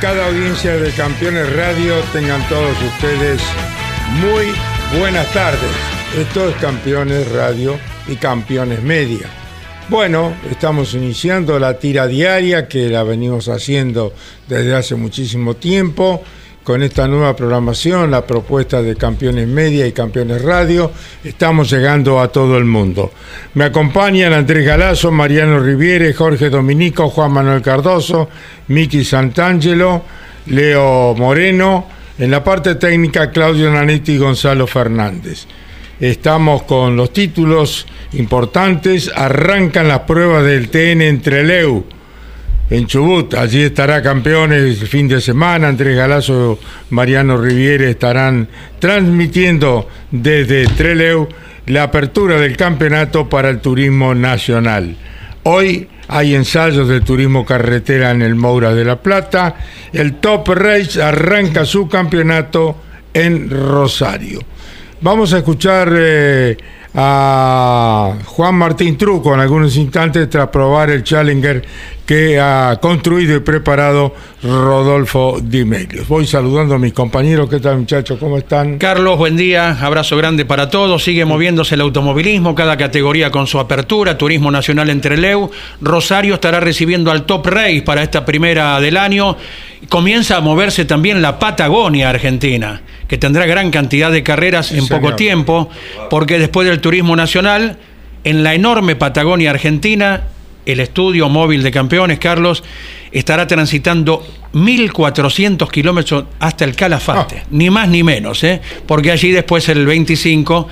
Calificada audiencia de Campeones Radio, tengan todos ustedes muy buenas tardes. Esto es Campeones Radio y Campeones Media. Bueno, estamos iniciando la tira diaria que la venimos haciendo desde hace muchísimo tiempo. Con esta nueva programación, la propuesta de Campeones Media y Campeones Radio, estamos llegando a todo el mundo. Me acompañan Andrés Galazo, Mariano Riviere, Jorge Dominico, Juan Manuel Cardoso, Miki Santangelo, Leo Moreno, en la parte técnica Claudio Nanetti y Gonzalo Fernández. Estamos con los títulos importantes, arrancan las pruebas del TN entre Leu en Chubut. Allí estará campeones el fin de semana. Andrés Galazo, Mariano Riviere estarán transmitiendo desde Treleu la apertura del campeonato para el turismo nacional. Hoy hay ensayos de turismo carretera en el Moura de la Plata. El Top Race arranca su campeonato en Rosario. Vamos a escuchar eh, a Juan Martín Truco en algunos instantes tras probar el Challenger que ha construido y preparado Rodolfo Di Meglio. Voy saludando a mis compañeros. ¿Qué tal, muchachos? ¿Cómo están? Carlos, buen día. Abrazo grande para todos. Sigue moviéndose el automovilismo, cada categoría con su apertura. Turismo Nacional entre Leu. Rosario estará recibiendo al Top Race para esta primera del año. Comienza a moverse también la Patagonia Argentina, que tendrá gran cantidad de carreras en poco tiempo, porque después del Turismo Nacional, en la enorme Patagonia Argentina, el estudio móvil de campeones, Carlos, estará transitando 1.400 kilómetros hasta el Calafate, Ah. ni más ni menos, ¿eh? porque allí después el 25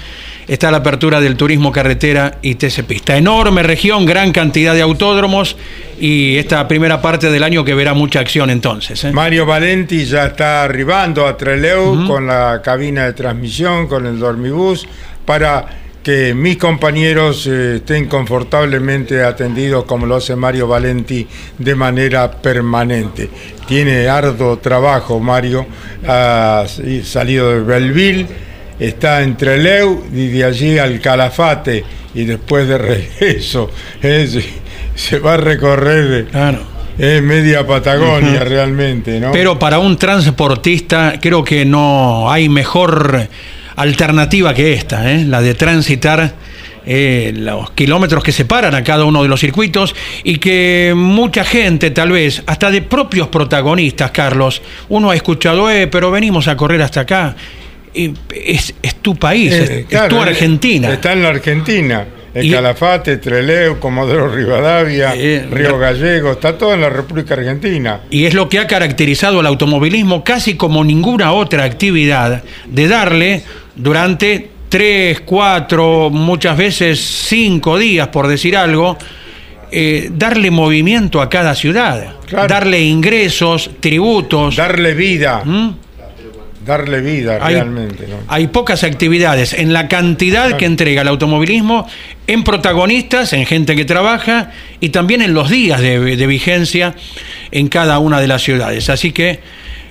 está la apertura del turismo carretera y TC Pista. Enorme región, gran cantidad de autódromos y esta primera parte del año que verá mucha acción entonces. ¿eh? Mario Valenti ya está arribando a Treleu con la cabina de transmisión, con el dormibús, para que mis compañeros eh, estén confortablemente atendidos como lo hace Mario Valenti de manera permanente. Tiene arduo trabajo Mario, ha salido de Belleville, está en Treleu y de allí al Calafate y después de regreso eh, se, va a recorrer Claro. es media Patagonia realmente, ¿no? Pero para un transportista creo que no hay mejor alternativa que esta, ¿eh? la de transitar eh, los kilómetros que separan a cada uno de los circuitos y que mucha gente, tal vez, hasta de propios protagonistas, Carlos, uno ha escuchado, eh, pero venimos a correr hasta acá. Es, es tu país, es, Eh, es claro, tu eh, Argentina. Está en la Argentina. El Y- Calafate, Treleu, Comodoro Rivadavia, Eh, Río Gallego, está todo en la República Argentina. Y es lo que ha caracterizado al automovilismo casi como ninguna otra actividad, de darle durante tres, cuatro, muchas veces cinco días, por decir algo, eh, darle movimiento a cada ciudad, Claro. darle ingresos, tributos. Darle vida, ¿Mm? Darle vida Hay, realmente. ¿no? hay pocas actividades en la cantidad que entrega el automovilismo en protagonistas, en gente que trabaja y también en los días de, de vigencia en cada una de las ciudades. Así que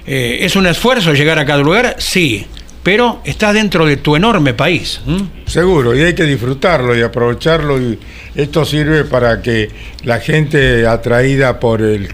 eh, es un esfuerzo llegar a cada lugar, sí, pero está dentro de tu enorme país. Seguro, y hay que disfrutarlo y aprovecharlo. Y esto sirve para que la gente atraída por el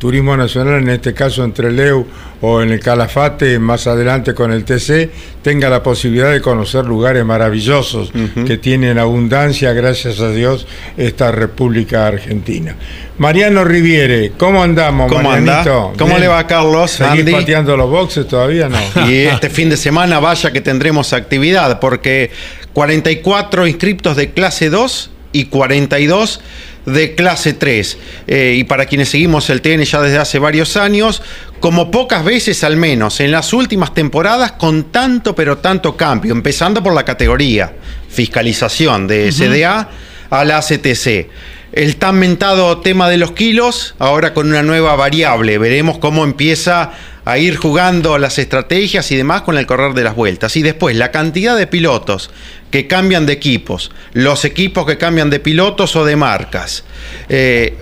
Turismo Nacional, en este caso entre Leu o en el Calafate, más adelante con el TC, tenga la posibilidad de conocer lugares maravillosos que tienen abundancia, gracias a Dios, esta República Argentina. Mariano Riviere, ¿cómo andamos, ¿Cómo Marianito? ¿Cómo Bien. le va, Carlos? ¿Seguís Andy? pateando los boxes todavía no? Y este fin de semana vaya que tendremos actividad, porque 44 inscriptos de clase 2 y 42 de clase 3. Eh, y para quienes seguimos el TN ya desde hace varios años, como pocas veces al menos, en las últimas temporadas, con tanto pero tanto cambio, empezando por la categoría, fiscalización de SDA a la CTC. El tan mentado tema de los kilos, ahora con una nueva variable. Veremos cómo empieza a ir jugando las estrategias y demás con el correr de las vueltas. Y después, la cantidad de pilotos que cambian de equipos, los equipos que cambian de pilotos o de marcas. eh,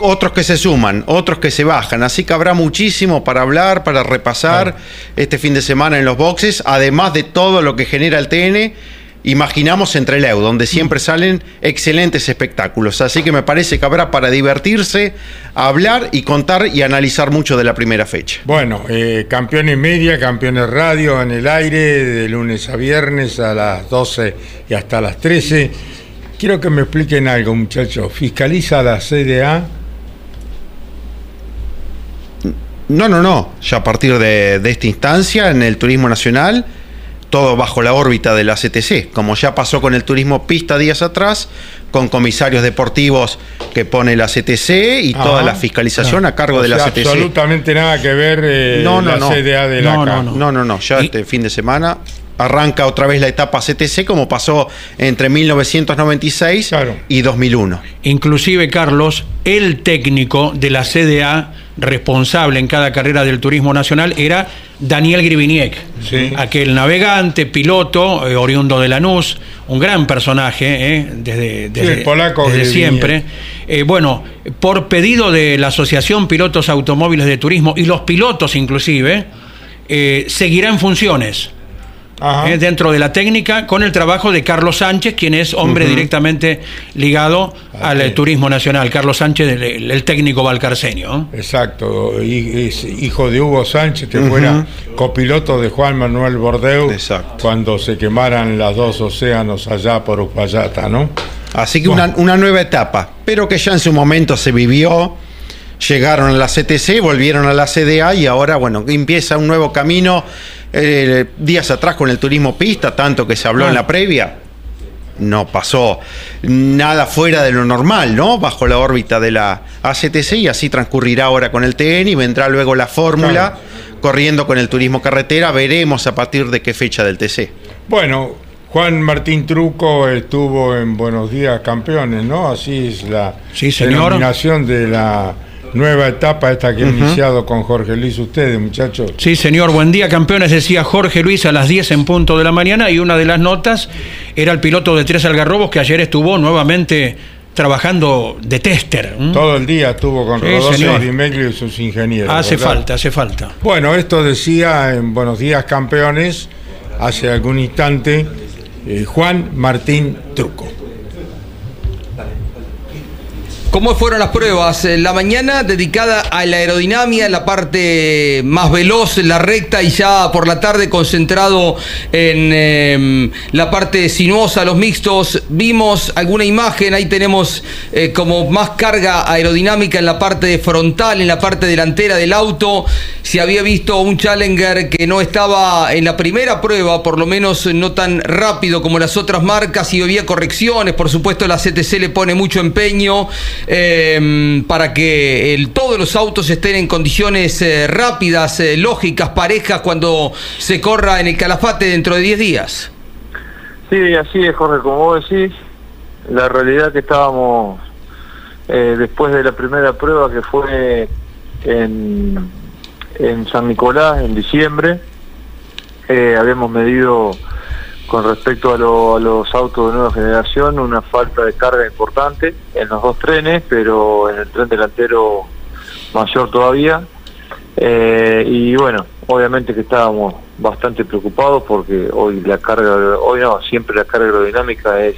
otros que se suman, otros que se bajan, así que habrá muchísimo para hablar, para repasar este fin de semana en los boxes, además de todo lo que genera el TN imaginamos entre Leu, donde siempre salen excelentes espectáculos. Así que me parece que habrá para divertirse, hablar y contar y analizar mucho de la primera fecha. Bueno, eh, campeones media, campeones radio en el aire, de lunes a viernes a las 12 y hasta las 13. Quiero que me expliquen algo, muchachos. ¿Fiscaliza la CDA? No, no, no. Ya a partir de, de esta instancia, en el turismo nacional, todo bajo la órbita de la CTC, como ya pasó con el turismo pista días atrás, con comisarios deportivos que pone la CTC y toda la fiscalización a cargo O de la sea, CTC. absolutamente nada que ver eh, No, no, la no. CDA de la No, CA. no, No, no, no. Ya Y- este fin de semana arranca otra vez la etapa CTC como pasó entre 1996 Claro. y 2001. Inclusive, Carlos, el técnico de la CDA responsable en cada carrera del turismo nacional era Daniel Griviniek, Sí. aquel navegante, piloto, eh, oriundo de Lanús, un gran personaje eh, desde, desde- el polaco desde siempre. Eh, bueno, por pedido de la Asociación Pilotos Automóviles de Turismo y los pilotos inclusive, eh, seguirá en funciones. Eh, dentro de la técnica con el trabajo de Carlos Sánchez, quien es hombre directamente ligado al eh, turismo nacional. Carlos Sánchez, el, técnico valcarceño. Exacto, y- es hijo de Hugo Sánchez, que fuera copiloto de Juan Manuel Bordeu Exacto. cuando se quemaran las dos océanos allá por Uspallata, ¿no? Así que una, una nueva etapa, pero que ya en su momento se vivió. Llegaron a la CTC, volvieron a la CDA y ahora, bueno, empieza un nuevo camino. Eh, días atrás con el turismo pista, tanto que se habló Ah. en la previa, no pasó nada fuera de lo normal, ¿no? Bajo la órbita de la ACTC y así transcurrirá ahora con el TN y vendrá luego la fórmula corriendo con el turismo carretera. Veremos a partir de qué fecha del TC. Bueno, Juan Martín Truco estuvo en Buenos Días Campeones, ¿no? Así es la Sí, denominación de la nueva etapa esta que ha iniciado con Jorge Luis ustedes, muchachos. Sí, señor, buen día, campeones, decía Jorge Luis a las 10 en punto de la mañana y una de las notas era el piloto de Tres Algarrobos que ayer estuvo nuevamente trabajando de tester. ¿m? Todo el día estuvo con Sí, Rodolfo. Di y sus ingenieros. Hace ¿verdad? falta, hace falta. Bueno, esto decía en Buenos Días Campeones hace algún instante eh, Juan Martín Truco. ¿Cómo fueron las pruebas? Eh, La mañana dedicada a la aerodinámica, la parte más veloz, la recta, y ya por la tarde concentrado en eh, la parte sinuosa, los mixtos. Vimos alguna imagen, ahí tenemos eh, como más carga aerodinámica en la parte frontal, en la parte delantera del auto. Se había visto un Challenger que no estaba en la primera prueba, por lo menos no tan rápido como las otras marcas, y había correcciones. Por supuesto, la CTC le pone mucho empeño eh, para que todos los autos estén en condiciones eh, rápidas, eh, lógicas, parejas, cuando se corra en el Calafate dentro de 10 días. Sí, así es, Jorge, como vos decís, la realidad que estábamos eh, después de la primera prueba que fue en, en San Nicolás en diciembre, eh, habíamos medido con respecto a, lo- a los autos de nueva generación una falta de carga importante en los dos trenes, pero en el tren delantero mayor todavía. Eh, y bueno, obviamente que estábamos bastante preocupados porque hoy la carga, hoy no, siempre la carga aerodinámica es,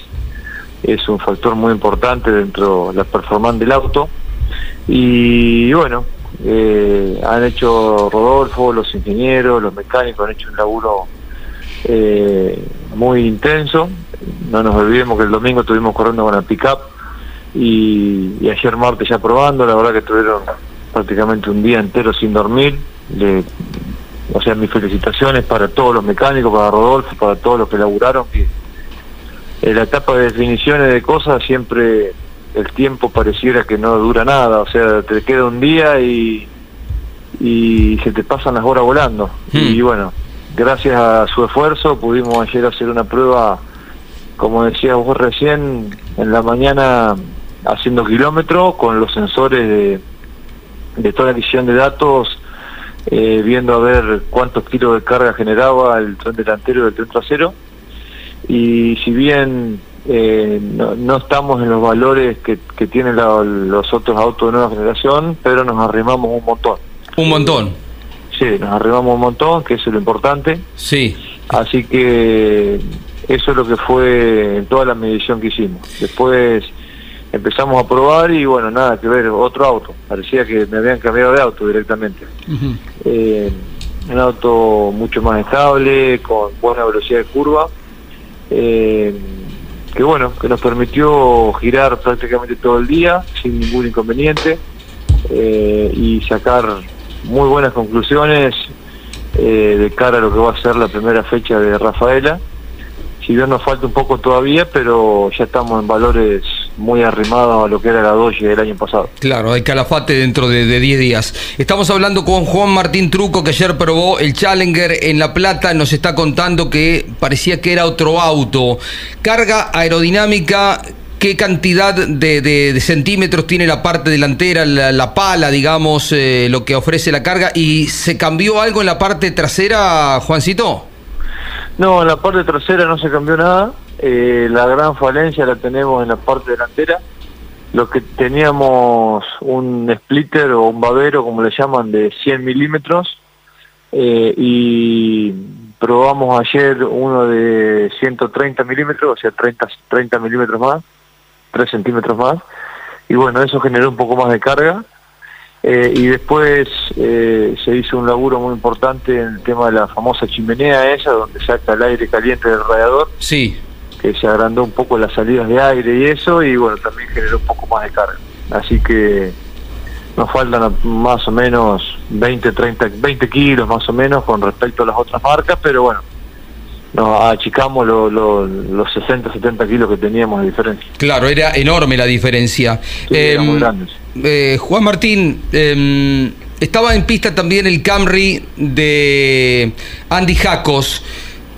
es un factor muy importante dentro de la performance del auto. Y bueno, eh, han hecho Rodolfo, los ingenieros, los mecánicos han hecho un laburo eh, muy intenso. No nos olvidemos que el domingo estuvimos corriendo con el pick-up y, y ayer martes ya probando, la verdad que tuvieron prácticamente un día entero sin dormir. Le- o sea, mis felicitaciones para todos los mecánicos, para Rodolfo, para todos los que laburaron, que en la etapa de definiciones de cosas siempre el tiempo pareciera que no dura nada, o sea, te queda un día y, y se te pasan las horas volando. Hmm. Y bueno, gracias a su esfuerzo pudimos ayer hacer una prueba, como decías vos recién, en la mañana haciendo kilómetros con los sensores de, toda la adquisición de datos, eh, viendo a ver cuántos kilos de carga generaba el tren delantero y el tren trasero. Y si bien eh, no, no estamos en los valores que, que tienen la- los otros autos de nueva generación, pero nos arrimamos un montón. Un montón. Sí, nos arrimamos un montón, que eso es lo importante. Sí. Así que eso es lo que fue en toda la medición que hicimos. Después empezamos a probar y bueno, nada que ver, otro auto. Parecía que me habían cambiado de auto directamente. Eh, un auto mucho más estable, con buena velocidad de curva, eh, que bueno, que nos permitió girar prácticamente todo el día sin ningún inconveniente eh, y sacar muy buenas conclusiones eh, de cara a lo que va a ser la primera fecha de Rafaela. Si bien nos falta un poco todavía, pero ya estamos en valores muy arrimados a lo que era la Doge del año pasado. Claro, hay calafate dentro de de 10 días. Estamos hablando con Juan Martín Truco, que ayer probó el Challenger en La Plata. Nos está contando que parecía que era otro auto. Carga aerodinámica, ¿qué cantidad de, centímetros tiene la parte delantera, la, la pala, digamos, eh, lo que ofrece la carga? ¿Y se cambió algo en la parte trasera, Juancito? No, en la parte trasera no se cambió nada. Eh, la gran falencia la tenemos en la parte delantera. Lo que teníamos un splitter o un babero, como le llaman, de 100 milímetros. eh, y probamos ayer uno de 130 milímetros, o sea, 30, 30 milímetros más, 3 centímetros más. Y bueno, eso generó un poco más de carga. Eh, y después eh, se hizo un laburo muy importante en el tema de la famosa chimenea esa, donde saca el aire caliente del radiador, Sí. que se agrandó un poco las salidas de aire y eso, y bueno, también generó un poco más de carga. Así que nos faltan más o menos 20, 30, 20 kilos más o menos con respecto a las otras marcas, pero bueno, nos achicamos lo- lo- los 60, 70 kilos que teníamos de diferencia. Claro, era enorme la diferencia. Sí, era Em, muy grande, eh, Juan Martín, em, estaba en pista también el Camry de Andy Jacos.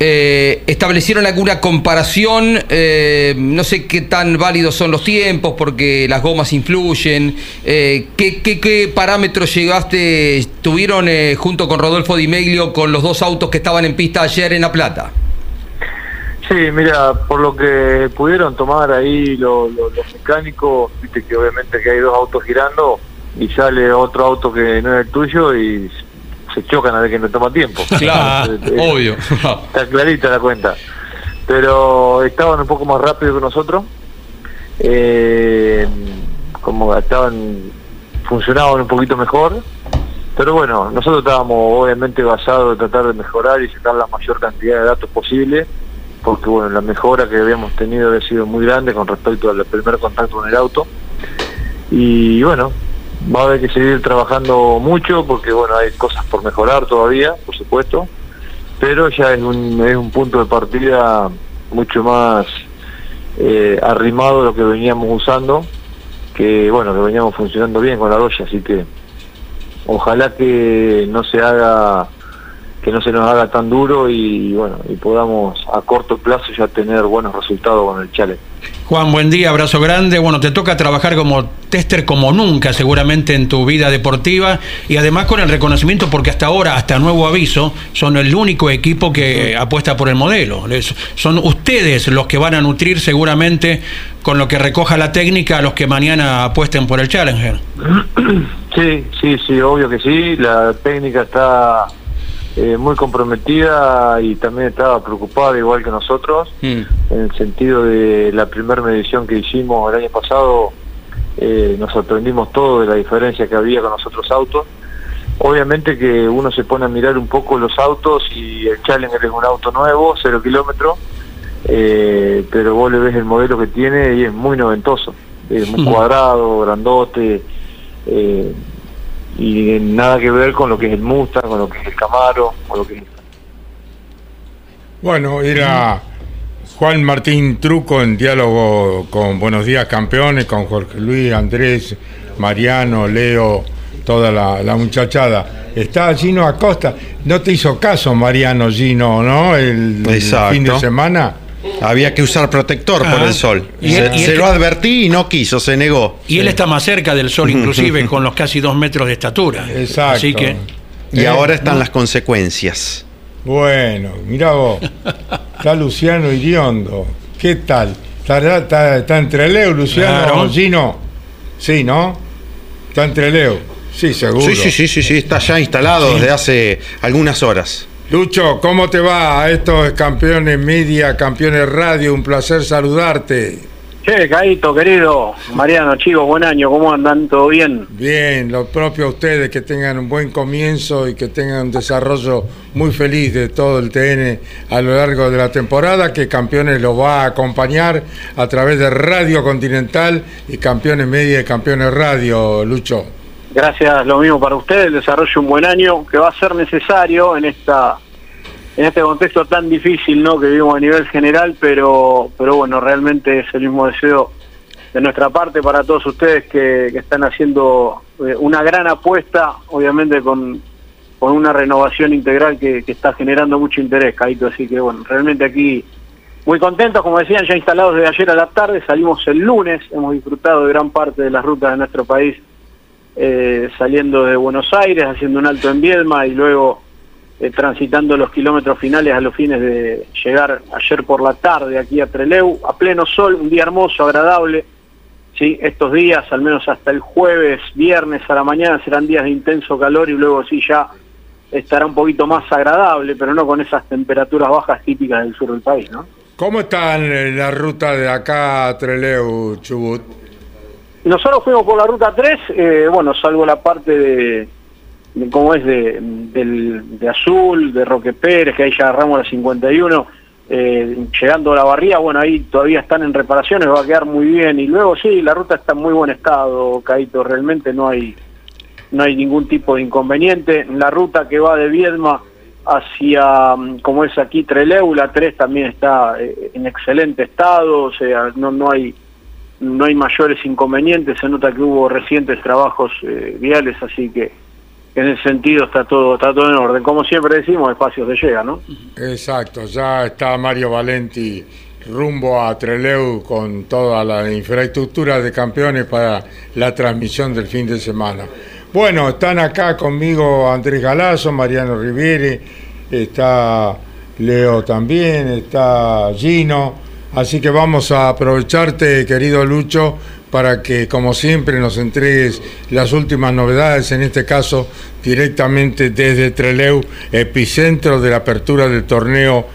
Eh, ¿Establecieron alguna comparación? Eh, no sé qué tan válidos son los tiempos porque las gomas influyen. Eh, ¿qué, qué, parámetros llegaste, tuvieron eh, junto con Rodolfo Di Meglio con los dos autos que estaban en pista ayer en La Plata? Sí, mira, por lo que pudieron tomar ahí lo- lo- los mecánicos, viste que obviamente que hay dos autos girando y sale otro auto que no es el tuyo y se chocan a ver que no toma tiempo. Claro, Eh, eh, obvio. Está clarita la cuenta. Pero estaban un poco más rápido que nosotros. Eh, como estaban, funcionaban un poquito mejor. Pero bueno, nosotros estábamos obviamente basados en tratar de mejorar y sacar la mayor cantidad de datos posible. Porque bueno, la mejora que habíamos tenido había sido muy grande con respecto al primer contacto con el auto. Y bueno, va a haber que seguir trabajando mucho porque bueno, hay cosas por mejorar todavía, por supuesto pero ya es un, es un punto de partida mucho más eh, arrimado lo que veníamos usando, que bueno, que veníamos funcionando bien con la doya, así que ojalá que no se haga, que no se nos haga tan duro y, bueno, y podamos a corto plazo ya tener buenos resultados con el challenge. Juan, buen día, abrazo grande. Bueno, te toca trabajar como tester como nunca seguramente en tu vida deportiva y además con el reconocimiento porque hasta ahora, hasta nuevo aviso, son el único equipo que apuesta por el modelo. Les- son ustedes los que van a nutrir seguramente con lo que recoja la técnica a los que mañana apuesten por el Challenger. Sí, sí, sí, obvio que sí. La técnica está eh, muy comprometida y también estaba preocupada igual que nosotros. Mm. en el sentido de la primera medición que hicimos el año pasado, eh, nos sorprendimos todo de la diferencia que había con los otros autos. Obviamente que uno se pone a mirar un poco los autos y el Challenger es un auto nuevo, cero kilómetros, eh, pero vos le ves el modelo que tiene y es muy noventoso, es muy cuadrado, grandote, y nada que ver con lo que es el Mustang, con lo que es el Camaro, con lo que es Bueno, era Juan Martín Truco en diálogo con Buenos Días Campeones, con Jorge Luis, Andrés, Mariano, Leo, toda la, la muchachada. Está Gino Acosta. No te hizo caso Mariano Gino, ¿no? El, el Exacto. fin de semana. Había que usar protector por el sol. Y se y lo advertí y no quiso, se negó. Y él está más cerca del sol, inclusive con los casi dos metros de estatura. Exacto. Así que Y Eh, ahora están las consecuencias. Bueno, mira vos. Está Luciano Iriondo. ¿Qué tal? ¿Está, está, está entre Leo, Luciano, Claro. Gino? Sí, ¿no? Está entre Leo. Sí, seguro. Sí, sí, sí, sí, sí, está ya instalado desde hace algunas horas. Lucho, ¿cómo te va a estos campeones media, campeones radio? Un placer saludarte. Che, Caíto, querido, Mariano, chicos, buen año, ¿cómo andan? ¿Todo bien? Bien, lo propio a ustedes, que tengan un buen comienzo y que tengan un desarrollo muy feliz de todo el TN a lo largo de la temporada, que Campeones los va a acompañar a través de Radio Continental y Campeones Media y Campeones Radio, Lucho. Gracias, lo mismo para ustedes, desarrollo un buen año que va a ser necesario en esta en este contexto tan difícil ¿no? que vivimos a nivel general, pero pero bueno, realmente es el mismo deseo de nuestra parte para todos ustedes que, que están haciendo eh, una gran apuesta, obviamente con, con una renovación integral que, que está generando mucho interés, Caito, así que bueno, realmente aquí muy contentos, como decían, ya instalados desde ayer a la tarde, salimos el lunes, hemos disfrutado de gran parte de las rutas de nuestro país eh, saliendo de Buenos Aires, haciendo un alto en Viedma y luego eh, transitando los kilómetros finales a los fines de llegar ayer por la tarde aquí a Treleu, a pleno sol, un día hermoso, agradable. Sí, estos días, al menos hasta el jueves, viernes a la mañana, serán días de intenso calor y luego sí ya estará un poquito más agradable, pero no con esas temperaturas bajas típicas del sur del país, ¿no? ¿Cómo está en la ruta de acá a Treleu, Chubut? Nosotros fuimos por la ruta 3, eh, bueno, salvo la parte de, de cómo es de, Azul, de Roque Pérez, que ahí ya agarramos la 51, eh, llegando a la barría, bueno, ahí todavía están en reparaciones, va a quedar muy bien. Y luego sí, la ruta está en muy buen estado, Caito, realmente no hay, no hay ningún tipo de inconveniente. La ruta que va de Viedma hacia, mm, como es aquí, Treleu, la 3 también está eh, en excelente estado, o sea, no, no hay no hay mayores inconvenientes, se nota que hubo recientes trabajos eh, viales, así que en ese sentido está todo está todo en orden. Como siempre decimos, espacios de llega, ¿no? Exacto, ya está Mario Valenti rumbo a Treleu con toda la infraestructura de campeones para la transmisión del fin de semana. Bueno, están acá conmigo Andrés Galazo, Mariano Riviere, está Leo también, está Gino, así que vamos a aprovecharte, querido Lucho, para que, como siempre, nos entregues las últimas novedades, en este caso directamente desde Treleu, epicentro de la apertura del torneo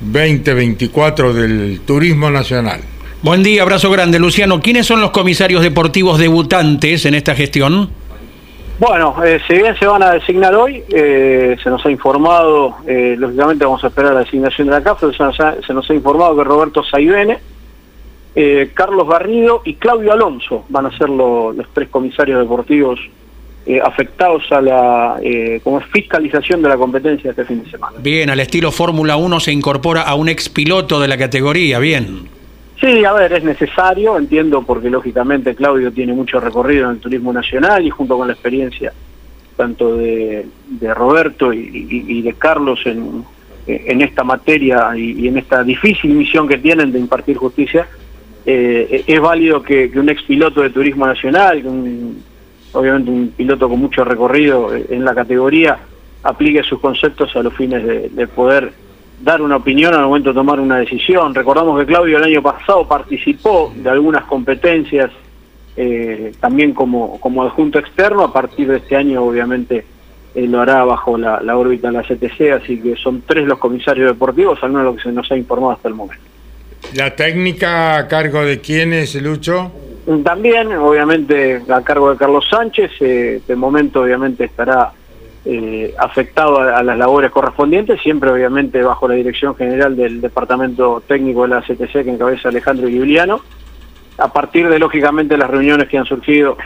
2024 del Turismo Nacional. Buen día, abrazo grande. Luciano, ¿quiénes son los comisarios deportivos debutantes en esta gestión? Bueno, eh, si bien se van a designar hoy, eh, se nos ha informado, eh, lógicamente vamos a esperar la designación de la CAF, se nos ha, se nos ha informado que Roberto Saibene, eh, Carlos Garrido y Claudio Alonso van a ser lo- los tres comisarios deportivos eh, afectados a la eh, como fiscalización de la competencia este fin de semana. Bien, al estilo Fórmula 1 se incorpora a un expiloto de la categoría, bien. Sí, a ver, es necesario, entiendo, porque lógicamente Claudio tiene mucho recorrido en el turismo nacional y junto con la experiencia tanto de, Roberto y, de Carlos en, en esta materia y, en esta difícil misión que tienen de impartir justicia, eh, es válido que, que un ex piloto de turismo nacional, que un- obviamente un piloto con mucho recorrido en la categoría, aplique sus conceptos a los fines de poder dar una opinión al momento de tomar una decisión. Recordamos que Claudio el año pasado participó de algunas competencias eh, también como, como adjunto externo, a partir de este año obviamente eh, lo hará bajo la, la órbita de la CTC, así que son tres los comisarios deportivos, al menos lo que se nos ha informado hasta el momento. ¿La técnica a cargo de quién es, Lucho? También, obviamente, a cargo de Carlos Sánchez, eh, de momento obviamente estará eh, afectado a, las labores correspondientes, siempre obviamente bajo la dirección general del Departamento Técnico de la CTC que encabeza Alejandro Giuliano, a partir de lógicamente las reuniones que han surgido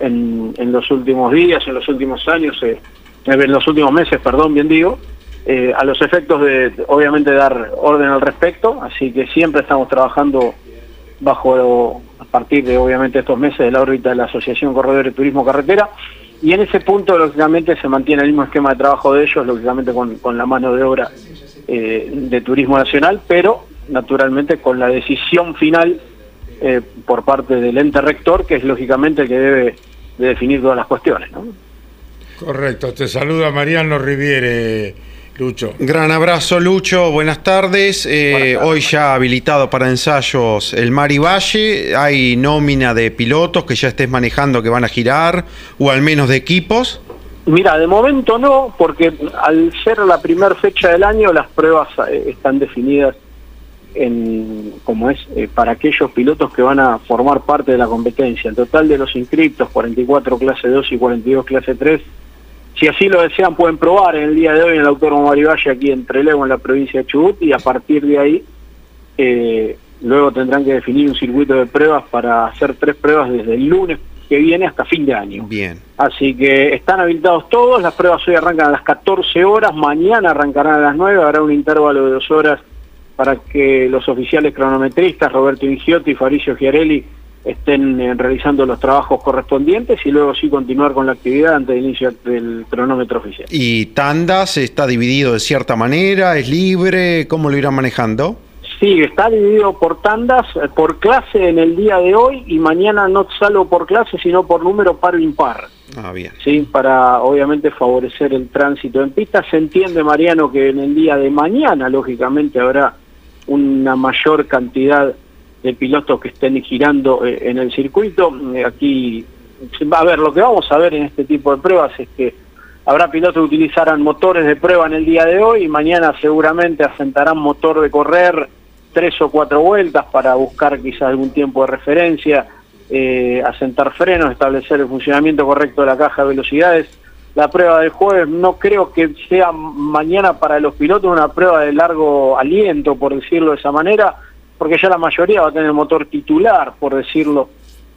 en, en los últimos días, en los últimos años, eh, en los últimos meses, perdón, bien digo, eh, a los efectos de obviamente dar orden al respecto, así que siempre estamos trabajando bajo, a partir de obviamente estos meses de la órbita de la Asociación Corredores de Turismo Carretera, y en ese punto lógicamente se mantiene el mismo esquema de trabajo de ellos, lógicamente con, con la mano de obra eh, de Turismo Nacional, pero naturalmente con la decisión final eh, por parte del ente rector, que es lógicamente el que debe de definir todas las cuestiones. ¿no? Correcto, te saluda Mariano Riviere, Lucho. Gran abrazo, Lucho. Buenas tardes. Eh, Buenas tardes. Hoy ya habilitado para ensayos el Mari Valle. Hay nómina de pilotos que ya estés manejando que van a girar, o al menos de equipos. Mira, de momento no, porque al ser la primera fecha del año, las pruebas eh, están definidas en, como es, eh, para aquellos pilotos que van a formar parte de la competencia. El total de los inscriptos, 44 clase 2 y 42 clase 3, si así lo desean, pueden probar en el día de hoy en el Autónomo Marivalle, aquí en Trelew, en la provincia de Chubut, y a partir de ahí, eh, luego tendrán que definir un circuito de pruebas para hacer tres pruebas desde el lunes que viene hasta fin de año. Bien. Así que están habilitados todos, las pruebas hoy arrancan a las 14 horas, mañana arrancarán a las 9, habrá un intervalo de dos horas para que los oficiales cronometristas, Roberto Ingiotti y Fabricio Chiarelli, estén eh, realizando los trabajos correspondientes y luego sí continuar con la actividad antes del inicio del cronómetro oficial. ¿Y tandas está dividido de cierta manera? ¿Es libre? ¿Cómo lo irán manejando? Sí, está dividido por tandas, eh, por clase en el día de hoy y mañana no solo por clase, sino por número par o impar. Ah, bien. sí, para obviamente favorecer el tránsito en pista. Se entiende, Mariano, que en el día de mañana, lógicamente, habrá una mayor cantidad de pilotos que estén girando eh, en el circuito. Eh, Aquí, a ver, lo que vamos a ver en este tipo de pruebas es que habrá pilotos que utilizarán motores de prueba en el día de hoy y mañana seguramente asentarán motor de correr tres o cuatro vueltas para buscar quizás algún tiempo de referencia, eh, asentar frenos, establecer el funcionamiento correcto de la caja de velocidades. La prueba del jueves no creo que sea mañana para los pilotos una prueba de largo aliento, por decirlo de esa manera, porque ya la mayoría va a tener motor titular, por decirlo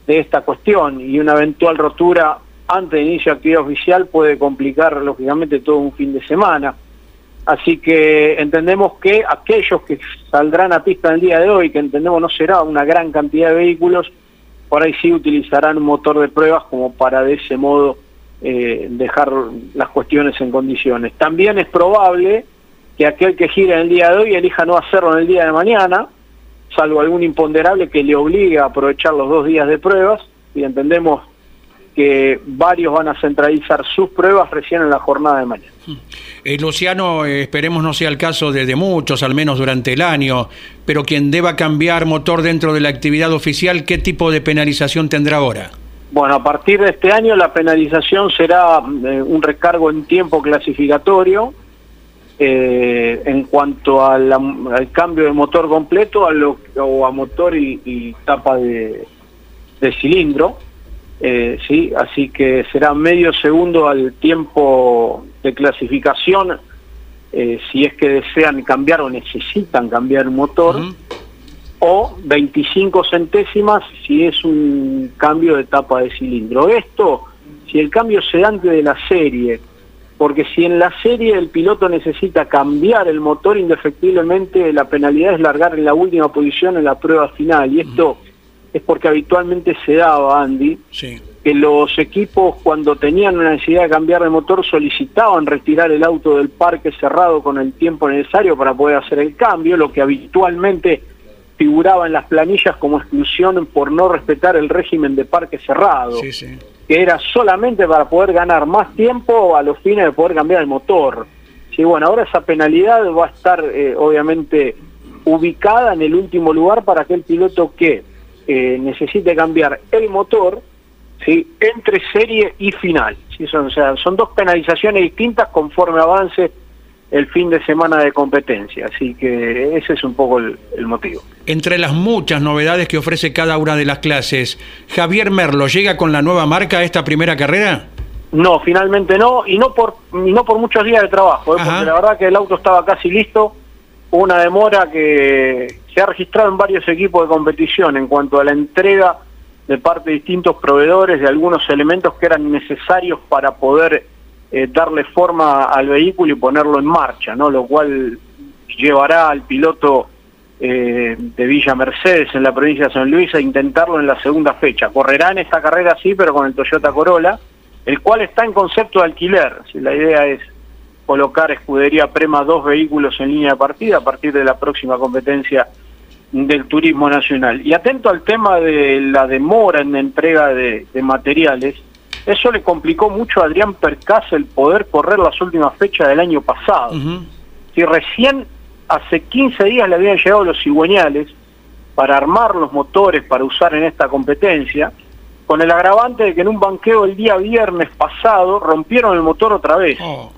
de esta cuestión, y una eventual rotura antes de inicio de actividad oficial puede complicar lógicamente todo un fin de semana. Así que entendemos que aquellos que saldrán a pista el día de hoy, que entendemos no será una gran cantidad de vehículos, por ahí sí utilizarán un motor de pruebas como para de ese modo eh, dejar las cuestiones en condiciones. También es probable que aquel que gira en el día de hoy elija no hacerlo en el día de mañana, salvo algún imponderable que le obligue a aprovechar los dos días de pruebas, y entendemos que varios van a centralizar sus pruebas recién en la jornada de mañana. Eh, Luciano, eh, esperemos no sea el caso de, de muchos, al menos durante el año, pero quien deba cambiar motor dentro de la actividad oficial, ¿qué tipo de penalización tendrá ahora? Bueno, a partir de este año la penalización será eh, un recargo en tiempo clasificatorio eh, en cuanto al cambio de motor completo a lo, o a motor y, y tapa de, de cilindro. Eh, sí, así que será medio segundo al tiempo de clasificación eh, si es que desean cambiar o necesitan cambiar el motor o 25 centésimas si es un cambio de tapa de cilindro. Esto, si el cambio se da antes de la serie, porque si en la serie el piloto necesita cambiar el motor, indefectiblemente la penalidad es largar en la última posición en la prueba final. Y esto es porque habitualmente se daba, Andy, Sí. que los equipos cuando tenían una necesidad de cambiar de motor solicitaban retirar el auto del parque cerrado con el tiempo necesario para poder hacer el cambio, lo que habitualmente figuraba en las planillas como exclusión por no respetar el régimen de parque cerrado, Sí, sí. Que era solamente para poder ganar más tiempo a los fines de poder cambiar el motor. Sí, bueno, ahora esa penalidad va a estar eh, obviamente ubicada en el último lugar para aquel piloto que eh, necesite cambiar el motor ¿sí? entre serie y final. ¿sí? Son, o sea, son dos penalizaciones distintas conforme avance el fin de semana de competencia. Así que ese es un poco el, el motivo. Entre las muchas novedades que ofrece cada una de las clases, Javier Merlo llega con la nueva marca a esta primera carrera. No, finalmente no, y no por, y no por muchos días de trabajo, ¿eh? Porque la verdad que el auto estaba casi listo, hubo una demora que se ha registrado en varios equipos de competición en cuanto a la entrega de parte de distintos proveedores de algunos elementos que eran necesarios para poder eh, darle forma al vehículo y ponerlo en marcha, ¿no? Lo cual llevará al piloto eh, de Villa Mercedes en la provincia de San Luis a intentarlo en la segunda fecha. Correrá en esta carrera sí, pero con el Toyota Corolla, el cual está en concepto de alquiler. La idea es colocar Escudería Prema dos vehículos en línea de partida a partir de la próxima competencia del turismo nacional. Y atento al tema de la demora en la entrega de materiales, eso le complicó mucho a Adrián Percaz el poder correr las últimas fechas del año pasado. Si recién hace 15 días le habían llegado los cigüeñales para armar los motores para usar en esta competencia, con el agravante de que en un banqueo el día viernes pasado rompieron el motor otra vez. Oh,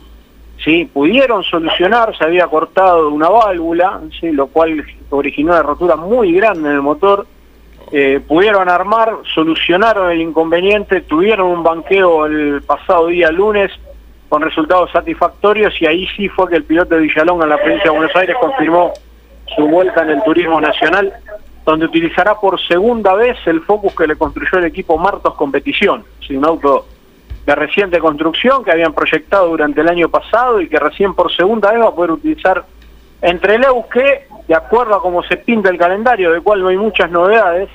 Sí, pudieron solucionar, se había cortado una válvula, sí, lo cual originó una rotura muy grande en el motor. Eh, pudieron armar, solucionaron el inconveniente, tuvieron un banqueo el pasado día lunes con resultados satisfactorios y ahí sí fue que el piloto de Villalonga en la provincia de Buenos Aires confirmó su vuelta en el turismo nacional, donde utilizará por segunda vez el Focus que le construyó el equipo Martos Competición, un auto de reciente construcción que habían proyectado durante el año pasado y que recién por segunda vez va a poder utilizar entre el que, de acuerdo a cómo se pinta el calendario, de cual no hay muchas novedades,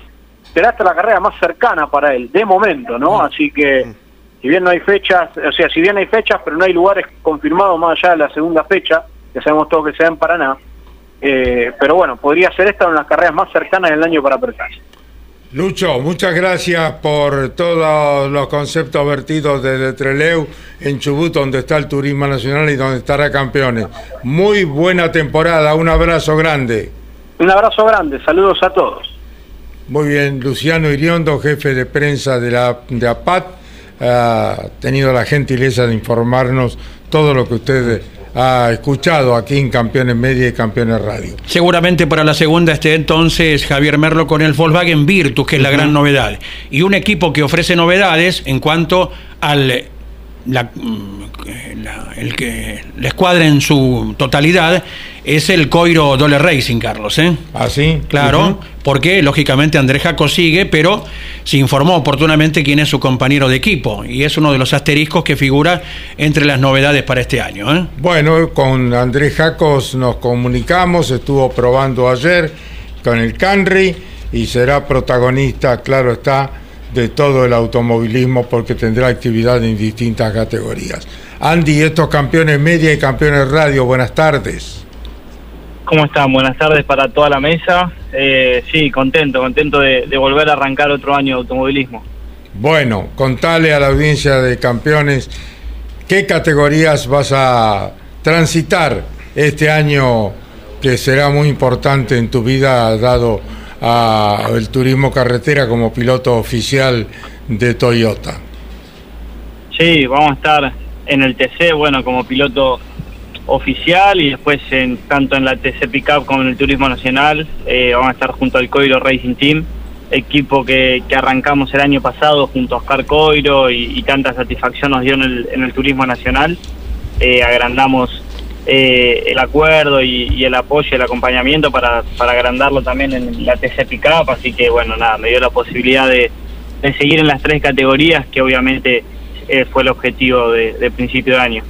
será hasta la carrera más cercana para él, de momento, ¿no? Así que, si bien no hay fechas, o sea, si bien hay fechas, pero no hay lugares confirmados más allá de la segunda fecha, que sabemos todos que se da en Paraná, eh, pero bueno, podría ser esta una de las carreras más cercanas del año para Percas. Lucho, muchas gracias por todos los conceptos vertidos desde Treleu en Chubut, donde está el turismo nacional y donde estará campeones. Muy buena temporada, un abrazo grande. Un abrazo grande, saludos a todos. Muy bien, Luciano Iriondo, jefe de prensa de la de APAT, ha tenido la gentileza de informarnos todo lo que usted ha escuchado aquí en Campeones Media y Campeones Radio. Seguramente para la segunda esté entonces Javier Merlo con el Volkswagen Virtus, que es la gran novedad. Y un equipo que ofrece novedades en cuanto al la, la- el que la escuadra en su totalidad es el Coiro Dole Racing, Carlos. ¿eh? ¿Ah, sí? Claro, porque lógicamente Andrés Jaco sigue, pero se informó oportunamente quién es su compañero de equipo y es uno de los asteriscos que figura entre las novedades para este año. ¿eh? Bueno, con Andrés Jacos nos comunicamos, estuvo probando ayer con el Canry y será protagonista, claro está, de todo el automovilismo porque tendrá actividad en distintas categorías. Andy, estos campeones media y campeones radio, buenas tardes. ¿Cómo están? Buenas tardes para toda la mesa. Eh, sí, contento, contento de, de volver a arrancar otro año de automovilismo. Bueno, contale a la audiencia de campeones qué categorías vas a transitar este año que será muy importante en tu vida dado a el turismo carretera como piloto oficial de Toyota. Sí, vamos a estar en el TC, bueno, como piloto oficial y después en, tanto en la TC Pickup como en el Turismo Nacional. eh, vamos a estar junto al Coiro Racing Team, equipo que, que arrancamos el año pasado junto a Oscar Coiro y, y tanta satisfacción nos dio en el, en el Turismo Nacional. Eh, agrandamos eh, el acuerdo y, el apoyo el acompañamiento para, para agrandarlo también en la TC así que bueno, nada, me dio la posibilidad de, de seguir en las tres categorías que obviamente eh, fue el objetivo de, de principio de año.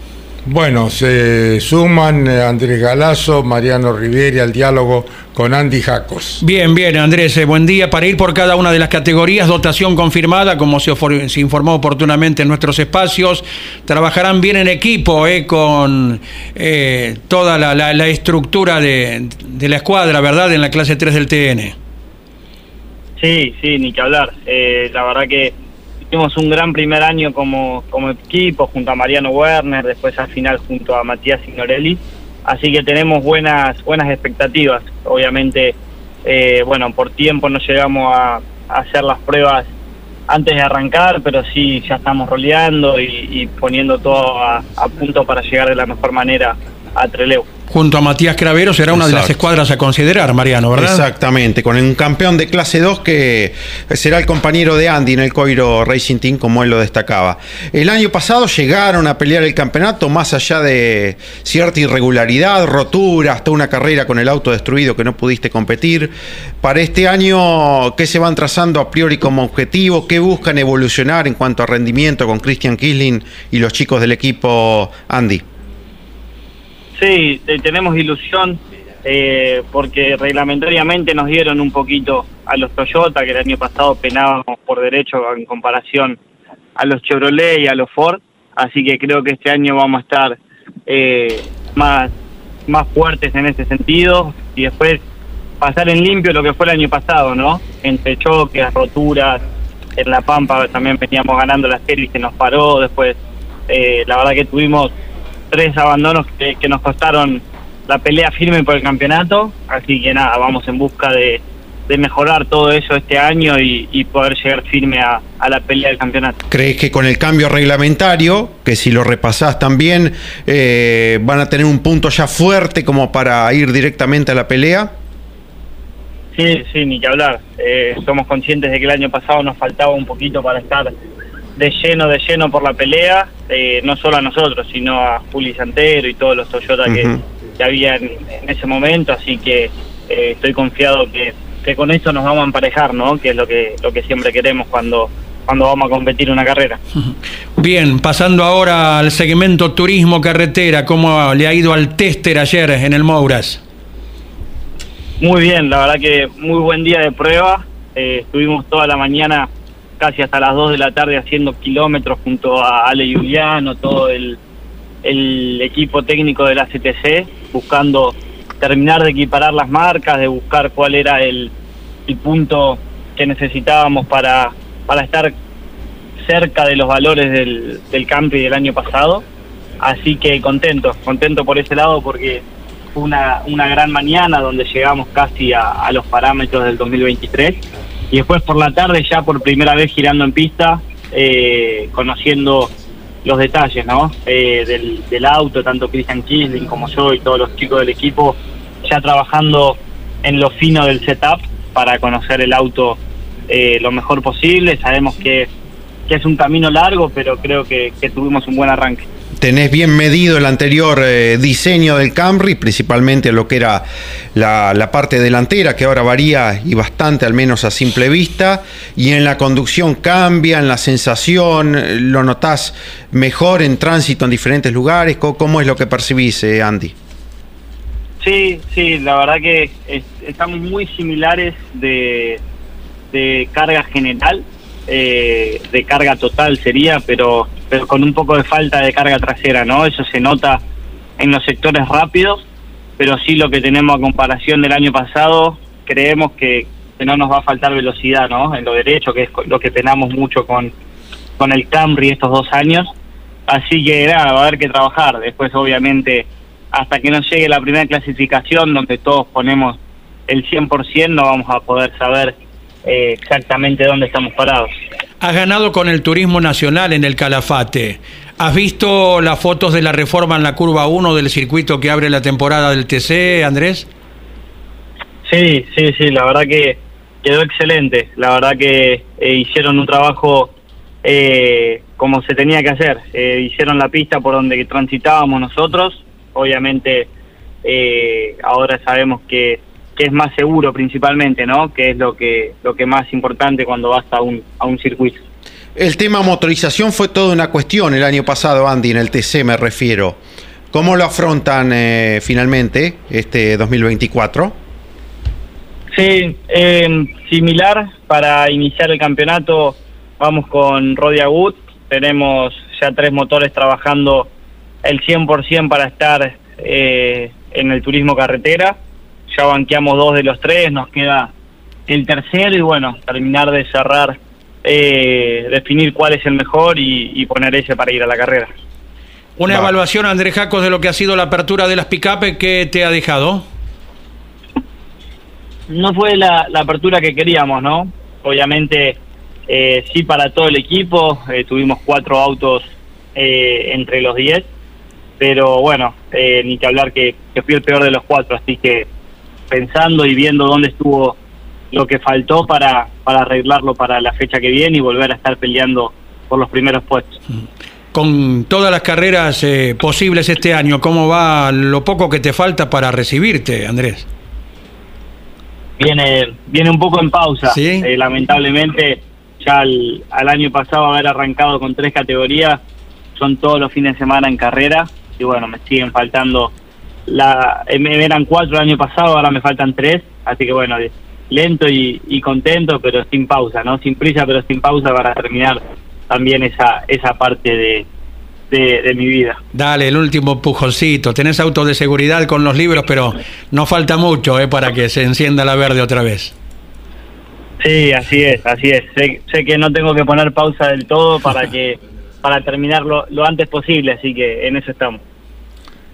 Bueno, se suman eh, Andrés Galazo, Mariano Rivieri al diálogo con Andy Jacos. Bien, bien, Andrés, eh, buen día. Para ir por cada una de las categorías, dotación confirmada, como se, ofor- se informó oportunamente en nuestros espacios. Trabajarán bien en equipo, eh, con eh, toda la, la- la estructura de, de la escuadra, ¿verdad? En la clase 3 del TN. Sí, sí, ni que hablar. Eh, la verdad que tuvimos un gran primer año como, como equipo junto a Mariano Werner, después al final junto a Matías Signorelli. Así que tenemos buenas buenas expectativas. Obviamente, eh, bueno, por tiempo no llegamos a, hacer las pruebas antes de arrancar, pero sí ya estamos roleando y, poniendo todo a, a punto para llegar de la mejor manera a Treleu junto a Matías Cravero será una de las escuadras a considerar, Mariano, ¿verdad? Exactamente, con un campeón de clase 2 que será el compañero de Andy en el Coiro Racing Team, como él lo destacaba. El año pasado llegaron a pelear el campeonato más allá de cierta irregularidad, rotura, hasta una carrera con el auto destruido que no pudiste competir. Para este año, ¿qué se van trazando a priori como objetivo? ¿Qué buscan evolucionar en cuanto a rendimiento con Christian Kisling y los chicos del equipo Andy? Sí, tenemos ilusión eh, porque reglamentariamente nos dieron un poquito a los Toyota, que el año pasado penábamos por derecho en comparación a los Chevrolet y a los Ford, así que creo que este año vamos a estar eh, más, más fuertes en ese sentido. Y después pasar en limpio lo que fue el año pasado, ¿no? Entre choques, roturas, en La Pampa también veníamos ganando la serie y se nos paró, después eh, la verdad que tuvimos tres abandonos que, nos costaron la pelea firme por el campeonato, así que nada, vamos en busca de, mejorar todo eso este año y, poder llegar firme a, la pelea del campeonato. ¿Crees que con el cambio reglamentario, que si lo repasás también, eh, van a tener un punto ya fuerte como para ir directamente a la pelea? Sí, sí, ni que hablar. Eh, somos conscientes de que el año pasado nos faltaba un poquito para estar de lleno, de lleno por la pelea, eh, no solo a nosotros, sino a Juli Santero y todos los Toyota que, había en, ese momento, así que eh, estoy confiado que, que, con esto nos vamos a emparejar, ¿no? Que es lo que, lo que siempre queremos cuando, cuando vamos a competir una carrera. Bien, pasando ahora al segmento turismo carretera, ¿cómo le ha ido al tester ayer en el Mouras? Muy bien, la verdad que muy buen día de prueba, eh, estuvimos toda la mañana casi hasta las 2 de la tarde haciendo kilómetros junto a Ale Juliano, todo el, equipo técnico de la CTC, buscando terminar de equiparar las marcas, de buscar cuál era el, punto que necesitábamos para, para estar cerca de los valores del, del campi del año pasado. Así que contento, contento por ese lado porque fue una, una gran mañana donde llegamos casi a los parámetros del 2023 y después por la tarde ya por primera vez girando en pista, eh, conociendo los detalles ¿no? Eh, del, auto, tanto Christian Kisling como yo y todos los chicos del equipo, ya trabajando en lo fino del setup para conocer el auto eh, lo mejor posible. Sabemos que, es un camino largo, pero creo que tuvimos un buen arranque tenés bien medido el anterior eh, diseño del Camry, principalmente lo que era la, parte delantera, que ahora varía y bastante, al menos a simple vista, y en la conducción cambia, en la sensación, lo notás mejor en tránsito en diferentes lugares, ¿cómo, es lo que percibís, eh, Andy? Sí, sí, la verdad que estamos muy similares de carga general, eh, de carga total sería, pero pero con un poco de falta de carga trasera, ¿no? Eso se nota en los sectores rápidos, pero sí lo que tenemos a comparación del año pasado, creemos que, no nos va a faltar velocidad, ¿no? En lo derecho, que es lo que tenemos mucho con, con el Camry estos dos años. Así que nada, va a haber que trabajar. Después, obviamente, hasta que nos llegue la primera clasificación, donde todos ponemos el 100%, no vamos a poder saber eh, exactamente dónde estamos parados. Has ganado con el turismo nacional en el Calafate. ¿Has visto las fotos de la reforma en la curva 1 del circuito que abre la temporada del TC, Andrés? Sí, sí, sí, la verdad que quedó excelente. La verdad que eh, hicieron un trabajo eh, como se tenía que hacer. Eh, hicieron la pista por donde transitábamos nosotros. Obviamente ahora sabemos que que es más seguro principalmente, ¿no? Que es lo que lo que más importante cuando vas a un a un circuito. El tema motorización fue toda una cuestión el año pasado, Andy, en el TC me refiero. ¿Cómo lo afrontan eh, finalmente este 2024? Sí, eh, similar. Para iniciar el campeonato vamos con Rodia. Tenemos ya tres motores trabajando el 100% para estar eh, en el turismo carretera ya banqueamos dos de los tres, nos queda el tercero y bueno, terminar de cerrar, eh, definir cuál es el mejor y, poner ese para ir a la carrera. Una evaluación, Andrés Jacos, de lo que ha sido la apertura de las pick ¿qué te ha dejado? No fue la, apertura que queríamos, ¿no? Obviamente, eh, sí para todo el equipo, eh, tuvimos cuatro autos entre los diez, pero bueno, eh, ni que hablar que, que fui el peor de los cuatro, así que pensando y viendo dónde estuvo lo que faltó para, para arreglarlo para la fecha que viene y volver a estar peleando por los primeros puestos. Con todas las carreras eh, posibles este año, ¿cómo va lo poco que te falta para recibirte, Andrés? Viene, viene un poco en pausa. ¿Sí? Eh, lamentablemente, ya al, al año pasado haber arrancado con tres categorías, son todos los fines de semana en carrera. Y bueno, me siguen faltando. La, me eran cuatro el año pasado, ahora me faltan tres. Así que bueno, lento y, y contento, pero sin pausa, ¿no? Sin prisa, pero sin pausa para terminar también esa, esa parte de, de, de mi vida. Dale, el último pujoncito. Tenés auto de seguridad con los libros, pero no falta mucho eh, para que se encienda la verde otra vez. Sí, así es, así es. Sé, sé que no tengo que poner pausa del todo para que para terminarlo lo antes posible, así que en eso estamos.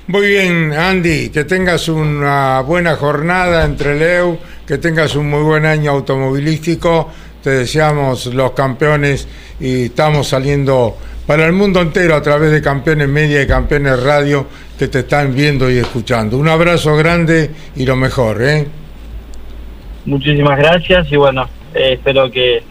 Muy bien, Andy, que tengas una buena jornada entre Leu, que tengas un muy buen año automovilístico. Te deseamos los campeones y estamos saliendo para el mundo entero a través de Campeones Media y Campeones Radio que te están viendo y escuchando. Un abrazo grande y lo mejor, ¿eh? Muchísimas gracias y bueno, eh, espero que,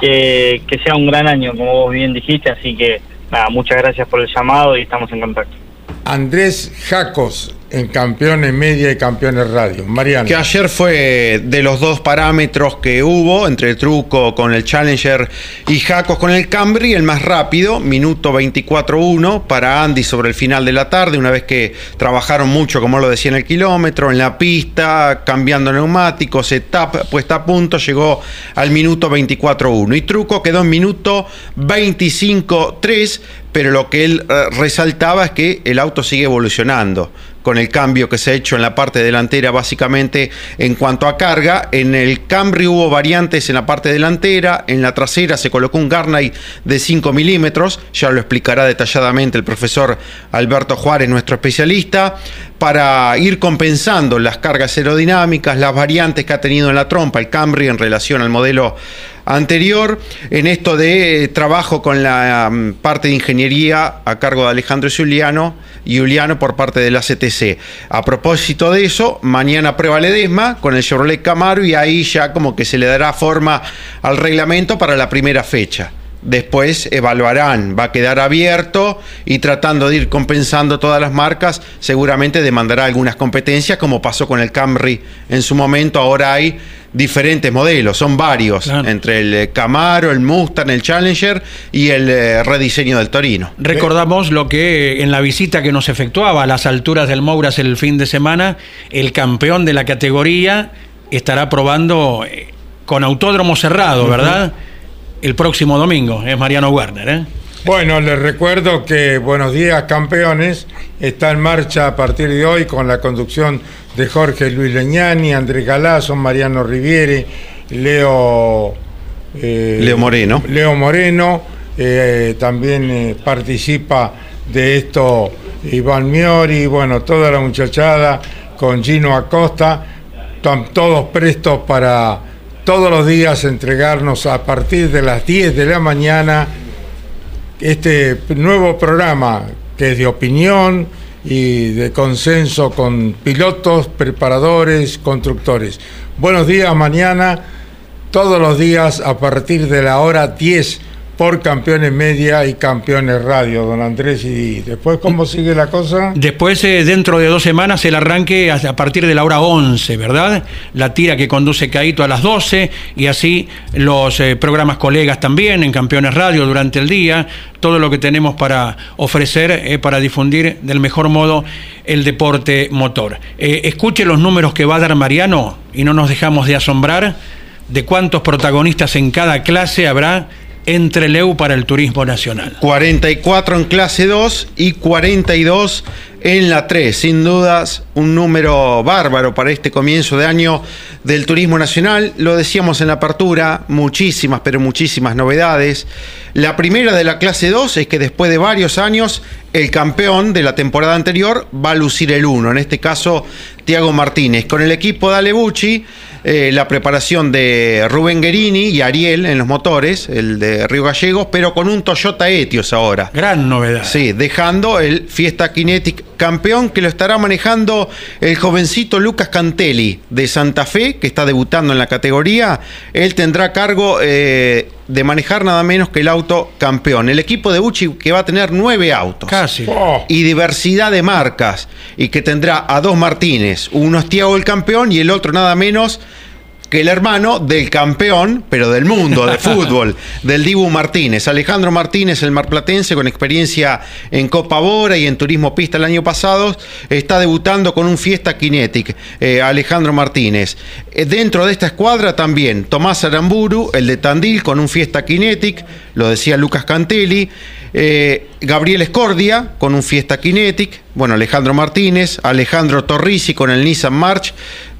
que que sea un gran año, como vos bien dijiste, así que nada, muchas gracias por el llamado y estamos en contacto. Andrés Jacos en Campeones Media y Campeones Radio. Mariano. Que ayer fue de los dos parámetros que hubo, entre el truco con el Challenger y Jacos con el Camry, el más rápido, minuto 24.1 para Andy sobre el final de la tarde, una vez que trabajaron mucho, como lo decía en el kilómetro, en la pista, cambiando neumáticos, etapa puesta a punto, llegó al minuto 24.1. Y truco quedó en minuto 25.3, pero lo que él eh, resaltaba es que el auto sigue evolucionando con el cambio que se ha hecho en la parte delantera básicamente en cuanto a carga. En el Camry hubo variantes en la parte delantera, en la trasera se colocó un Garnay de 5 milímetros, ya lo explicará detalladamente el profesor Alberto Juárez, nuestro especialista, para ir compensando las cargas aerodinámicas, las variantes que ha tenido en la trompa el Camry en relación al modelo anterior, en esto de eh, trabajo con la um, parte de ingeniería a cargo de Alejandro Giuliano, Giuliano por parte de la CTC. A propósito de eso, mañana prueba Ledesma con el Chevrolet Camaro y ahí ya como que se le dará forma al reglamento para la primera fecha. Después evaluarán, va a quedar abierto y tratando de ir compensando todas las marcas, seguramente demandará algunas competencias, como pasó con el Camry en su momento. Ahora hay diferentes modelos, son varios, Claro. entre el eh, Camaro, el Mustang, el Challenger y el eh, rediseño del Torino. Recordamos lo que en la visita que nos efectuaba a las alturas del Mouras el fin de semana, el campeón de la categoría estará probando eh, con autódromo cerrado, ¿verdad? El próximo domingo, es Mariano Werner, ¿eh? Bueno, les recuerdo que Buenos Días Campeones está en marcha a partir de hoy con la conducción de Jorge Luis Leñani, Andrés Galazo, Mariano Riviere, Leo... eh, Leo Moreno. Leo Moreno, eh, también eh, participa de esto Iván Miori, bueno, toda la muchachada con Gino Acosta, están todos prestos para todos los días entregarnos a partir de las 10 de la mañana este nuevo programa que es de opinión y de consenso con pilotos, preparadores, constructores. Buenos días, mañana, todos los días a partir de la hora 10 por Campeones Media y Campeones Radio, don Andrés. Y después, ¿cómo sigue la cosa? Después, eh, dentro de dos semanas, el arranque a a partir de la hora 11, ¿verdad? La tira que conduce Caito a las 12 y así los eh, programas colegas también en Campeones Radio durante el día, todo lo que tenemos para ofrecer eh, para difundir del mejor modo el deporte motor. Eh, escuche los números que va a dar Mariano y no nos dejamos de asombrar de cuántos protagonistas en cada clase habrá entre Leu para el turismo nacional. 44 en clase 2 y 42 en la 3. Sin dudas, un número bárbaro para este comienzo de año del turismo nacional. Lo decíamos en la apertura, muchísimas, pero muchísimas novedades. La primera de la clase 2 es que después de varios años, el campeón de la temporada anterior va a lucir el 1. En este caso, Tiago Martínez. Con el equipo de Alebucci eh, la preparación de Rubén Guerini y Ariel en los motores, el de Río Gallegos, pero con un Toyota Etios ahora. Gran novedad. Sí, dejando el Fiesta Kinetic campeón que lo estará manejando el jovencito Lucas Cantelli de Santa Fe, que está debutando en la categoría. Él tendrá cargo eh, de manejar nada menos que el auto campeón. El equipo de Uchi que va a tener nueve autos. Casi. Oh, Y diversidad de marcas. Y que tendrá a dos Martínez. Uno es Tiago el campeón y el otro nada menos que el hermano del campeón, pero del mundo, de fútbol, del Dibu Martínez. Alejandro Martínez, el marplatense, con experiencia en Copa Bora y en Turismo Pista el año pasado, está debutando con un Fiesta Kinetic, eh, Alejandro Martínez. Eh, dentro de esta escuadra también Tomás Aramburu, el de Tandil, con un Fiesta Kinetic, lo decía Lucas Cantelli. Eh, Gabriel Escordia con un Fiesta Kinetic, bueno, Alejandro Martínez, Alejandro Torrisi con el Nissan March,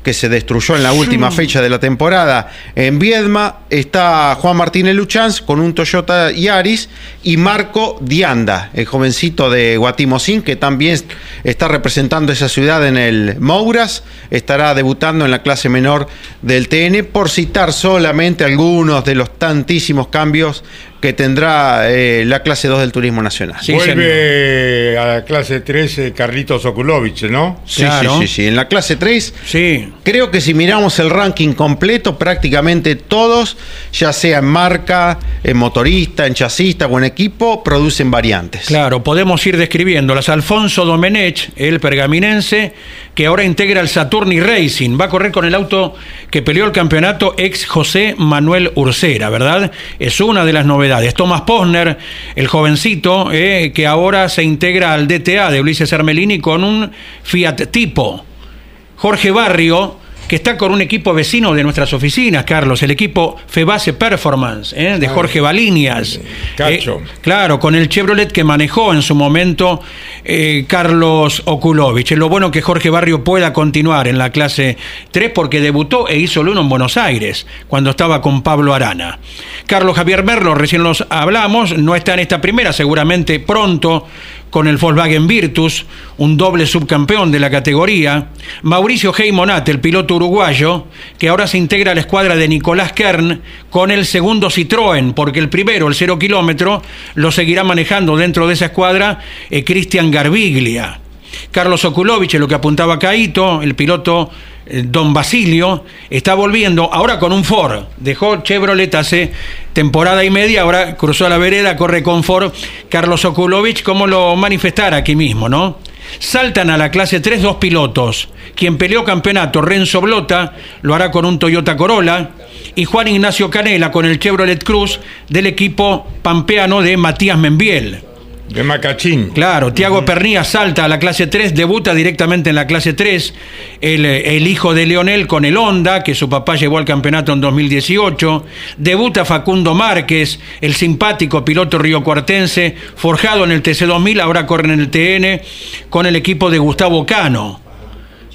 que se destruyó en la última fecha de la temporada. En Viedma, está Juan Martínez Luchanz con un Toyota Yaris y Marco Dianda, el jovencito de Guatimosín, que también está representando esa ciudad en el Mouras, estará debutando en la clase menor del TN, por citar solamente algunos de los tantísimos cambios que tendrá eh, la clase 2 del Turismo Nacional. Sí, vuelve a la clase 13 Carlitos Okulovich, ¿no? Sí, Claro. sí, sí, sí. En la clase 3 Sí. Creo que si miramos el ranking completo, prácticamente todos, ya sea en marca, en motorista, en chasista o en equipo, producen variantes. Claro, podemos ir describiéndolas. Alfonso Domenech, el pergaminense, que ahora integra el Saturni Racing. Va a correr con el auto que peleó el campeonato ex José Manuel Ursera, ¿verdad? Es una de las novedades. Tomás Posner, el jovencito, eh, que ahora se integra al DTA de Ulises Armelini con un Fiat Tipo. Jorge Barrio, que está con un equipo vecino de nuestras oficinas, Carlos, el equipo Febase Performance, ¿eh? de Jorge Balinias. Cacho. Eh, claro, con el Chevrolet que manejó en su momento eh, Carlos Okulovich. Es lo bueno que Jorge Barrio pueda continuar en la clase 3 porque debutó e hizo el uno en Buenos Aires, cuando estaba con Pablo Arana. Carlos Javier Merlo, recién los hablamos, no está en esta primera, seguramente pronto con el Volkswagen Virtus, un doble subcampeón de la categoría. Mauricio Heimonat, el piloto uruguayo, que ahora se integra a la escuadra de Nicolás Kern con el segundo Citroën, porque el primero, el cero kilómetro, lo seguirá manejando dentro de esa escuadra eh, Cristian Garbiglia. Carlos Okulovich, lo que apuntaba Caito, el piloto Don Basilio, está volviendo ahora con un Ford. Dejó Chevrolet hace temporada y media, ahora cruzó la vereda, corre con Ford. Carlos Okulovich, como lo manifestara aquí mismo, ¿no? Saltan a la clase 3 dos pilotos. Quien peleó campeonato, Renzo Blota, lo hará con un Toyota Corolla. Y Juan Ignacio Canela con el Chevrolet Cruz del equipo pampeano de Matías Membiel. De Macachín. Claro, Tiago Pernía salta a la clase 3, debuta directamente en la clase 3. El, eh, el hijo de Leonel con el Honda, que su papá llevó al campeonato en 2018. Debuta Facundo Márquez, el simpático piloto riocuartense, forjado en el TC2000, ahora corre en el TN con el equipo de Gustavo Cano.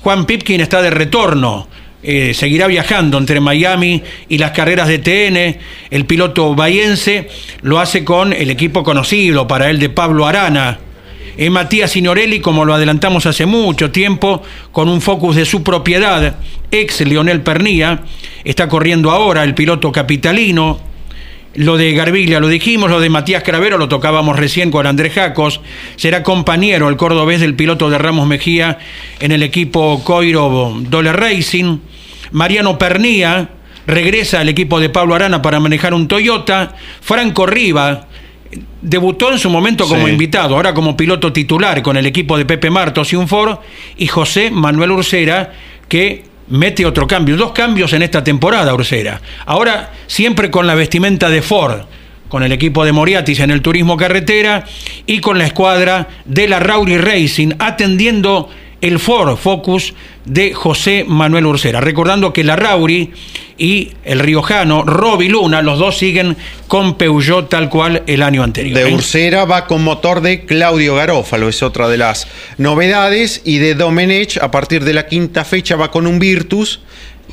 Juan Pipkin está de retorno. Eh, seguirá viajando entre Miami y las carreras de TN. El piloto bahiense lo hace con el equipo conocido para él de Pablo Arana. Eh, Matías Signorelli, como lo adelantamos hace mucho tiempo, con un focus de su propiedad, ex Leonel Pernía, está corriendo ahora el piloto capitalino. Lo de Garbiglia lo dijimos, lo de Matías Cravero lo tocábamos recién con Andrés Jacos. Será compañero el cordobés del piloto de Ramos Mejía en el equipo Coiro Dole Racing. Mariano Pernía regresa al equipo de Pablo Arana para manejar un Toyota. Franco Riva debutó en su momento como Sí. invitado, ahora como piloto titular con el equipo de Pepe Martos y un Ford. Y José Manuel Ursera que mete otro cambio, dos cambios en esta temporada, Ursera. Ahora siempre con la vestimenta de Ford, con el equipo de Moriatis en el turismo carretera y con la escuadra de la Rauri Racing, atendiendo el Ford Focus de José Manuel Ursera. Recordando que la Rauri y el riojano Roby Luna, los dos siguen con Peugeot tal cual el año anterior. De ¿eh? Ursera va con motor de Claudio Garófalo, es otra de las novedades. Y de Domenech, a partir de la quinta fecha, va con un Virtus.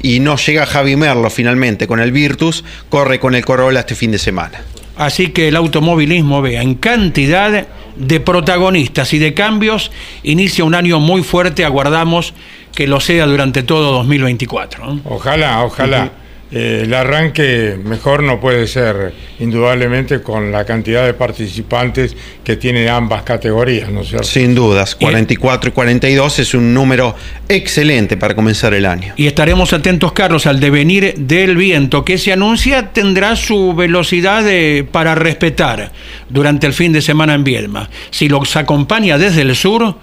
Y no llega Javi Merlo finalmente con el Virtus, corre con el Corolla este fin de semana. Así que el automovilismo, vea, en cantidad de protagonistas y de cambios, inicia un año muy fuerte, aguardamos que lo sea durante todo 2024. ¿no? Ojalá, ojalá. Eh, el arranque mejor no puede ser, indudablemente, con la cantidad de participantes que tienen ambas categorías, ¿no es cierto? Sin dudas, 44 y 42 es un número excelente para comenzar el año. Y estaremos atentos, Carlos, al devenir del viento que se anuncia tendrá su velocidad de- para respetar durante el fin de semana en Viedma. Si los acompaña desde el sur,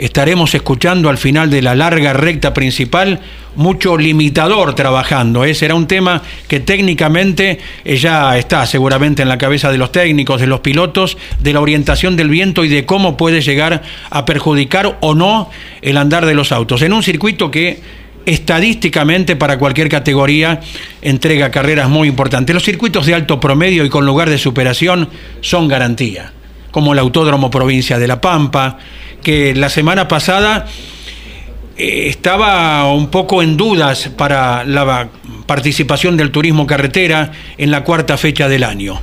estaremos escuchando al final de la larga recta principal mucho limitador trabajando. ¿eh? Será un tema que técnicamente eh, ya está seguramente en la cabeza de los técnicos, de los pilotos, de la orientación del viento y de cómo puede llegar a perjudicar o no el andar de los autos. En un circuito que estadísticamente para cualquier categoría entrega carreras muy importantes. Los circuitos de alto promedio y con lugar de superación son garantía, como el Autódromo Provincia de La Pampa, que la semana pasada eh, estaba un poco en dudas para la participación del turismo carretera en la cuarta fecha del año.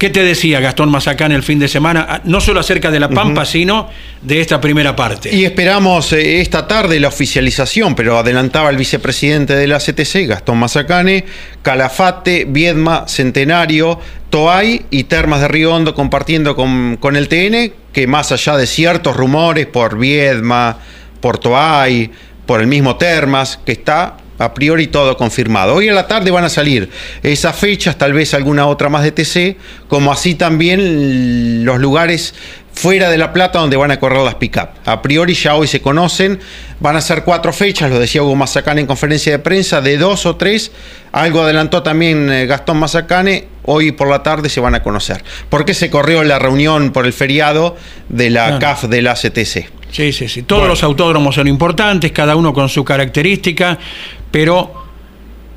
¿Qué te decía Gastón Mazacán el fin de semana? Ah, No solo acerca de La Pampa, sino de esta primera parte. Y esperamos eh, esta tarde la oficialización, pero adelantaba el vicepresidente de la CTC, Gastón Mazacane, Calafate, Viedma, Centenario, Toay y Termas de Río Hondo compartiendo con, con el TN, que más allá de ciertos rumores por Viedma, por Toay, por el mismo Termas, que está a priori todo confirmado. Hoy a la tarde van a salir esas fechas, tal vez alguna otra más de TC, como así también los lugares fuera de La Plata donde van a correr las pick-up. A priori ya hoy se conocen, van a ser cuatro fechas, lo decía Hugo Mazacane en conferencia de prensa, de dos o tres, algo adelantó también eh, Gastón Mazacane, hoy por la tarde se van a conocer. Porque se corrió la reunión por el feriado de la Claro. CAF de la CTC. Sí, sí, sí. Todos Bueno. los autódromos son importantes, cada uno con su característica, pero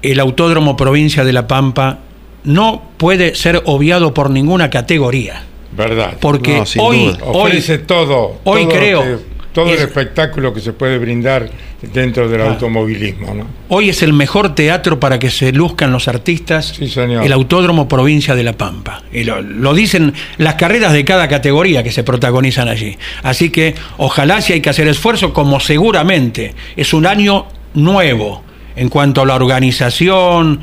el Autódromo Provincia de La Pampa no puede ser obviado por ninguna categoría. ¿Verdad? Porque No, hoy, duda. hoy, Ofrece todo. hoy todo creo que- todo el es- espectáculo que se puede brindar dentro del automovilismo, ¿no? hoy es el mejor teatro para que se luzcan los artistas, Sí, señor. el Autódromo Provincia de La Pampa. Y lo, lo dicen las carreras de cada categoría que se protagonizan allí. Así que ojalá si hay que hacer esfuerzo, como seguramente es un año nuevo en cuanto a la organización,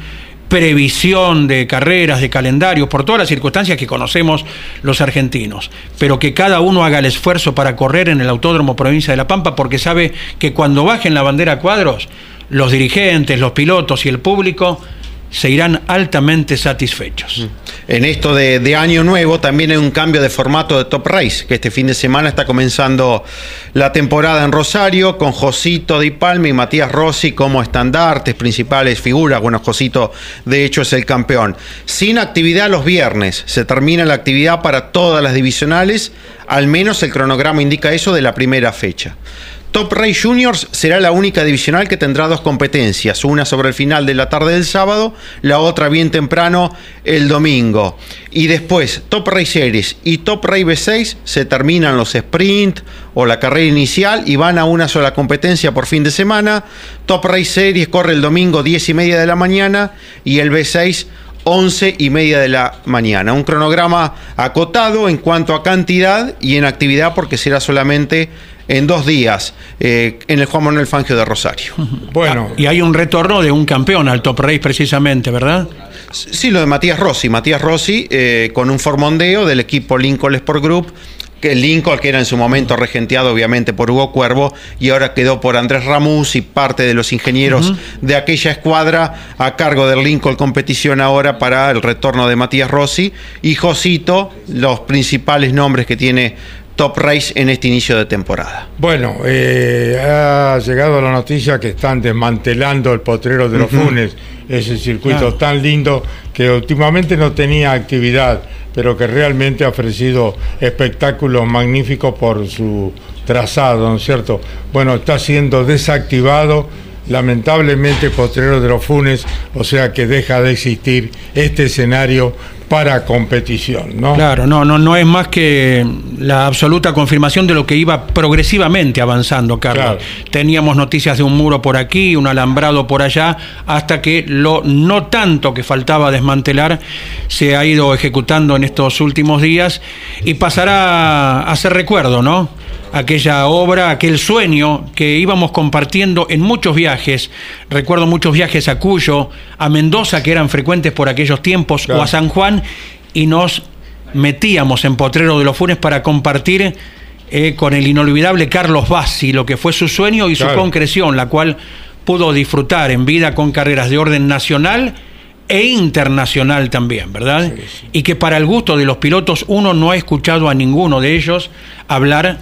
previsión de carreras, de calendarios, por todas las circunstancias que conocemos los argentinos, pero que cada uno haga el esfuerzo para correr en el Autódromo Provincia de La Pampa, porque sabe que cuando bajen la bandera a cuadros, los dirigentes, los pilotos y el público se irán altamente satisfechos. En esto de, de año nuevo también hay un cambio de formato de Top Race, que este fin de semana está comenzando la temporada en Rosario con Josito Di Palma y Matías Rossi como estandartes, principales figuras. Bueno, Josito de hecho es el campeón. Sin actividad los viernes, se termina la actividad para todas las divisionales, al menos el cronograma indica eso de la primera fecha. Top Race Juniors será la única divisional que tendrá dos competencias, una sobre el final de la tarde del sábado, la otra bien temprano el domingo. Y después Top Race Series y Top Race B6 se terminan los sprint o la carrera inicial y van a una sola competencia por fin de semana. Top Race Series corre el domingo 10 y media de la mañana y el B6 11 y media de la mañana. Un cronograma acotado en cuanto a cantidad y en actividad porque será solamente en dos días eh, en el Juan Manuel Fangio de Rosario. Bueno, Y hay un retorno de un campeón al Top Race precisamente, ¿verdad? Sí, lo de Matías Rossi. Matías Rossi eh, con un formondeo del equipo Lincoln Sport Group. Que Lincoln, que era en su momento regenteado obviamente por Hugo Cuervo, y ahora quedó por Andrés Ramus y parte de los ingenieros de aquella escuadra a cargo del Lincoln Competición ahora para el retorno de Matías Rossi. Y Josito, los principales nombres que tiene Top Race en este inicio de temporada. bueno eh, ha llegado la noticia que están desmantelando el potrero de los Funes, ese circuito Claro. tan lindo que últimamente no tenía actividad, pero que realmente ha ofrecido espectáculos magníficos por su trazado, ¿no es cierto? Bueno, está siendo desactivado lamentablemente Potrero de los Funes, o sea que deja de existir este escenario para competición, ¿no? Claro, no, no, no es más que la absoluta confirmación de lo que iba progresivamente avanzando, Carlos. Claro. Teníamos noticias de un muro por aquí, un alambrado por allá, hasta que lo no tanto que faltaba desmantelar se ha ido ejecutando en estos últimos días y pasará a ser recuerdo, ¿no? Aquella obra, aquel sueño que íbamos compartiendo en muchos viajes. Recuerdo muchos viajes a Cuyo, a Mendoza, que eran frecuentes por aquellos tiempos, Claro. o a San Juan, y nos metíamos en Potrero de los Funes para compartir eh, con el inolvidable Carlos Bassi lo que fue su sueño y su concreción, la cual pudo disfrutar en vida con carreras de orden nacional e internacional también, ¿verdad? Y que para el gusto de los pilotos uno no ha escuchado a ninguno de ellos hablar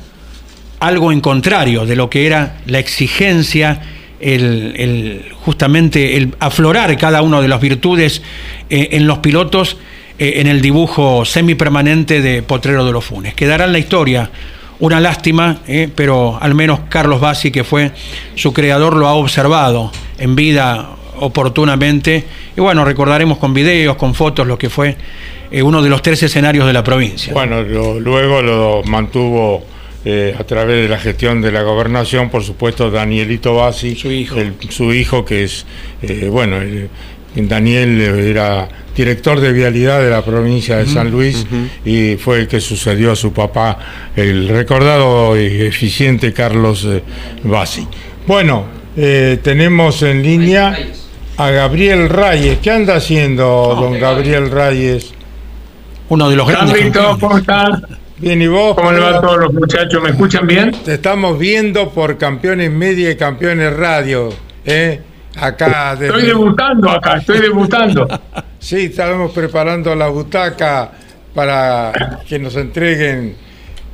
algo en contrario de lo que era la exigencia, el, justamente el aflorar cada una de las virtudes eh, en los pilotos eh, en el dibujo semipermanente de Potrero de los Funes. Quedará en la historia. Una lástima, eh, pero al menos Carlos Bassi, que fue su creador, lo ha observado en vida oportunamente. Y bueno, recordaremos con videos, con fotos, lo que fue uno de los tres escenarios de la provincia. Bueno, lo- luego lo mantuvo eh, a través de la gestión de la gobernación, por supuesto, Danielito Bassi, Su hijo. el- su hijo que es, eh, bueno, el- Daniel era director de vialidad de la provincia de San Luis y fue el que sucedió a su papá, el recordado y eficiente Carlos eh, Bassi. Bueno, eh, tenemos en línea a Gabriel Reyes. ¿Qué anda haciendo don Gabriel Reyes? Uno de los grandes. ¿cómo están? Bien, ¿y vos? ¿Cómo le va a todos los muchachos? ¿Me escuchan bien? Te estamos viendo por Campeones Media y Campeones Radio. ¿eh? Acá desde- Estoy debutando acá, estoy debutando. Sí, estamos preparando la butaca para que nos entreguen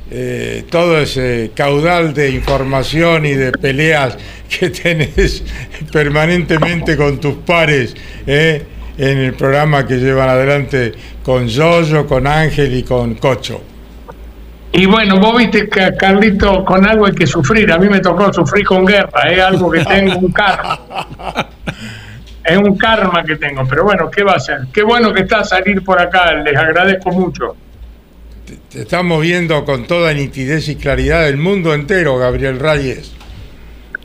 eh, todo ese caudal de información y de peleas que tenés permanentemente con tus pares ¿eh? en el programa que llevan adelante con Yoyo, con Ángel y con Cocho. Y bueno, vos viste que Carlito con algo hay que sufrir. A mí me tocó sufrir con guerra, es algo que tengo un karma. Es un karma que tengo, pero bueno, ¿qué va a ser? Qué bueno que está a salir por acá, les agradezco mucho. Te estamos viendo con toda nitidez y claridad del mundo entero, Gabriel Reyes.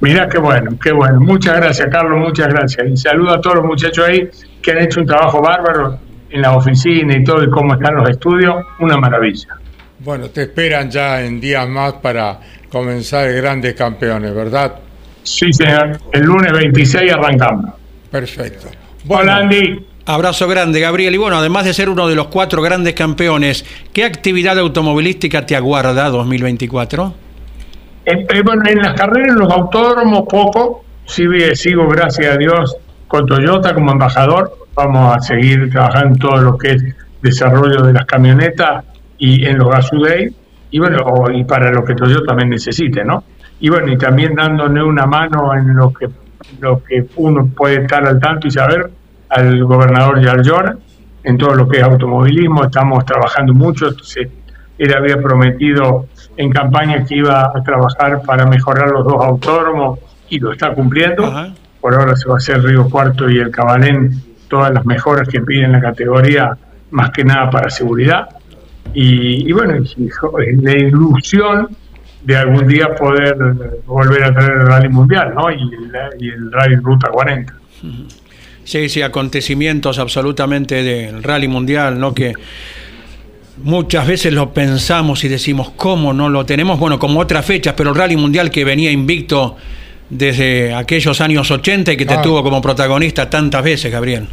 Mirá qué bueno, qué bueno. Muchas gracias, Carlos, muchas gracias. Y saludo a todos los muchachos ahí que han hecho un trabajo bárbaro en la oficina y todo, y cómo están los estudios. Una maravilla. Bueno, te esperan ya en días más para comenzar grandes campeones, ¿verdad? Sí, señor. El lunes 26 arrancamos. Perfecto. Hola, Andy. Abrazo grande, Gabriel. Y bueno, además de ser uno de los cuatro grandes campeones, ¿qué actividad automovilística te aguarda 2024? Eh, eh, bueno, en las carreras, en los autódromos, poco. Sí, eh, sigo, gracias a Dios, con Toyota como embajador. Vamos a seguir trabajando en todo lo que es desarrollo de las camionetas y en los Gasudei. Y bueno, y para lo que Toyota también necesite, ¿no? Y bueno, y también dándole una mano en lo que, lo que uno puede estar al tanto y saber al gobernador Yarlor en todo lo que es automovilismo. Estamos trabajando mucho. Entonces, él había prometido en campaña que iba a trabajar para mejorar los dos autódromos y lo está cumpliendo. Ajá. Por ahora se va a hacer Río Cuarto y el Cabalén, todas las mejoras que piden la categoría, más que nada para seguridad. Y, y bueno, la ilusión de algún día poder volver a traer el rally mundial, ¿no? Y el, y el rally Ruta 40. Sí, sí, acontecimientos absolutamente del rally mundial, ¿no? Que muchas veces lo pensamos y decimos, ¿cómo no lo tenemos? Bueno, como otras fechas, pero el rally mundial que venía invicto desde aquellos años 80 y que te Ah. tuvo como protagonista tantas veces, Gabriel.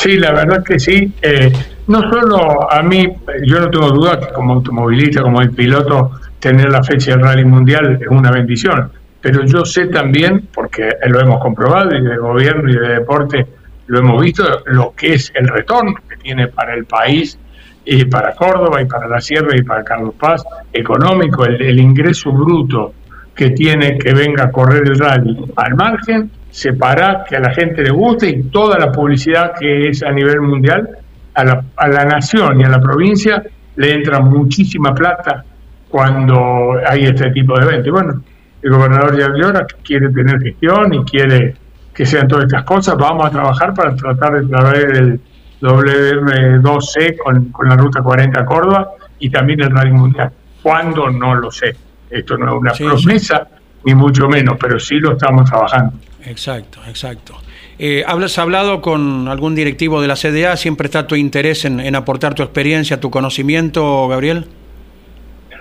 Sí, la verdad que sí. Eh, no solo a mí, yo no tengo duda que como automovilista, como el piloto, tener la fecha del rally mundial es una bendición. Pero yo sé también, porque lo hemos comprobado y de gobierno y de deporte lo hemos visto, lo que es el retorno que tiene para el país y para Córdoba y para la Sierra y para Carlos Paz, económico, el, el ingreso bruto que tiene que venga a correr el rally al margen, separar que a la gente le guste y toda la publicidad que es a nivel mundial, a la, a la nación y a la provincia le entra muchísima plata cuando hay este tipo de eventos. Y bueno, el gobernador Yaviora que quiere tener gestión y quiere que sean todas estas cosas. Vamos a trabajar para tratar de traer el WM2C con, con la ruta 40 a Córdoba y también el Rally Mundial. ¿Cuándo? No lo sé. Esto no es una Sí, promesa, ni mucho menos, pero sí lo estamos trabajando. Exacto, exacto. Eh, ¿Has hablado con algún directivo de la CDA? ¿Siempre está tu interés en, en aportar tu experiencia, tu conocimiento, Gabriel?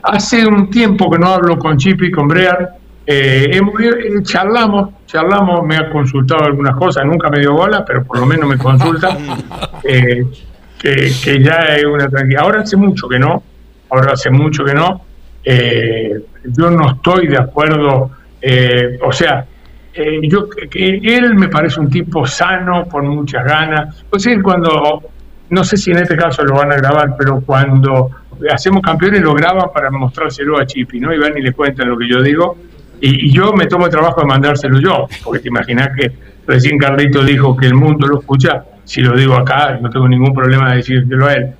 Hace un tiempo que no hablo con Chipi y con Brear. Eh, hemos- eh, charlamos, charlamos, me ha consultado algunas cosas, nunca me dio bola, pero por lo menos me consulta, eh, que, que ya es una tranquilidad. Ahora hace mucho que no, ahora hace mucho que no. Eh, yo no estoy de acuerdo, eh, o sea, eh, yo él me parece un tipo sano, con muchas ganas. Pues él cuando, no sé si en este caso lo van a grabar, pero cuando hacemos campeones lo graban para mostrárselo a Chipi, ¿no? Y van y le cuentan lo que yo digo. Y, y yo me tomo el trabajo de mandárselo yo, porque te imaginas que recién Carlito dijo que el mundo lo escucha, si lo digo acá, no tengo ningún problema de decírselo a él.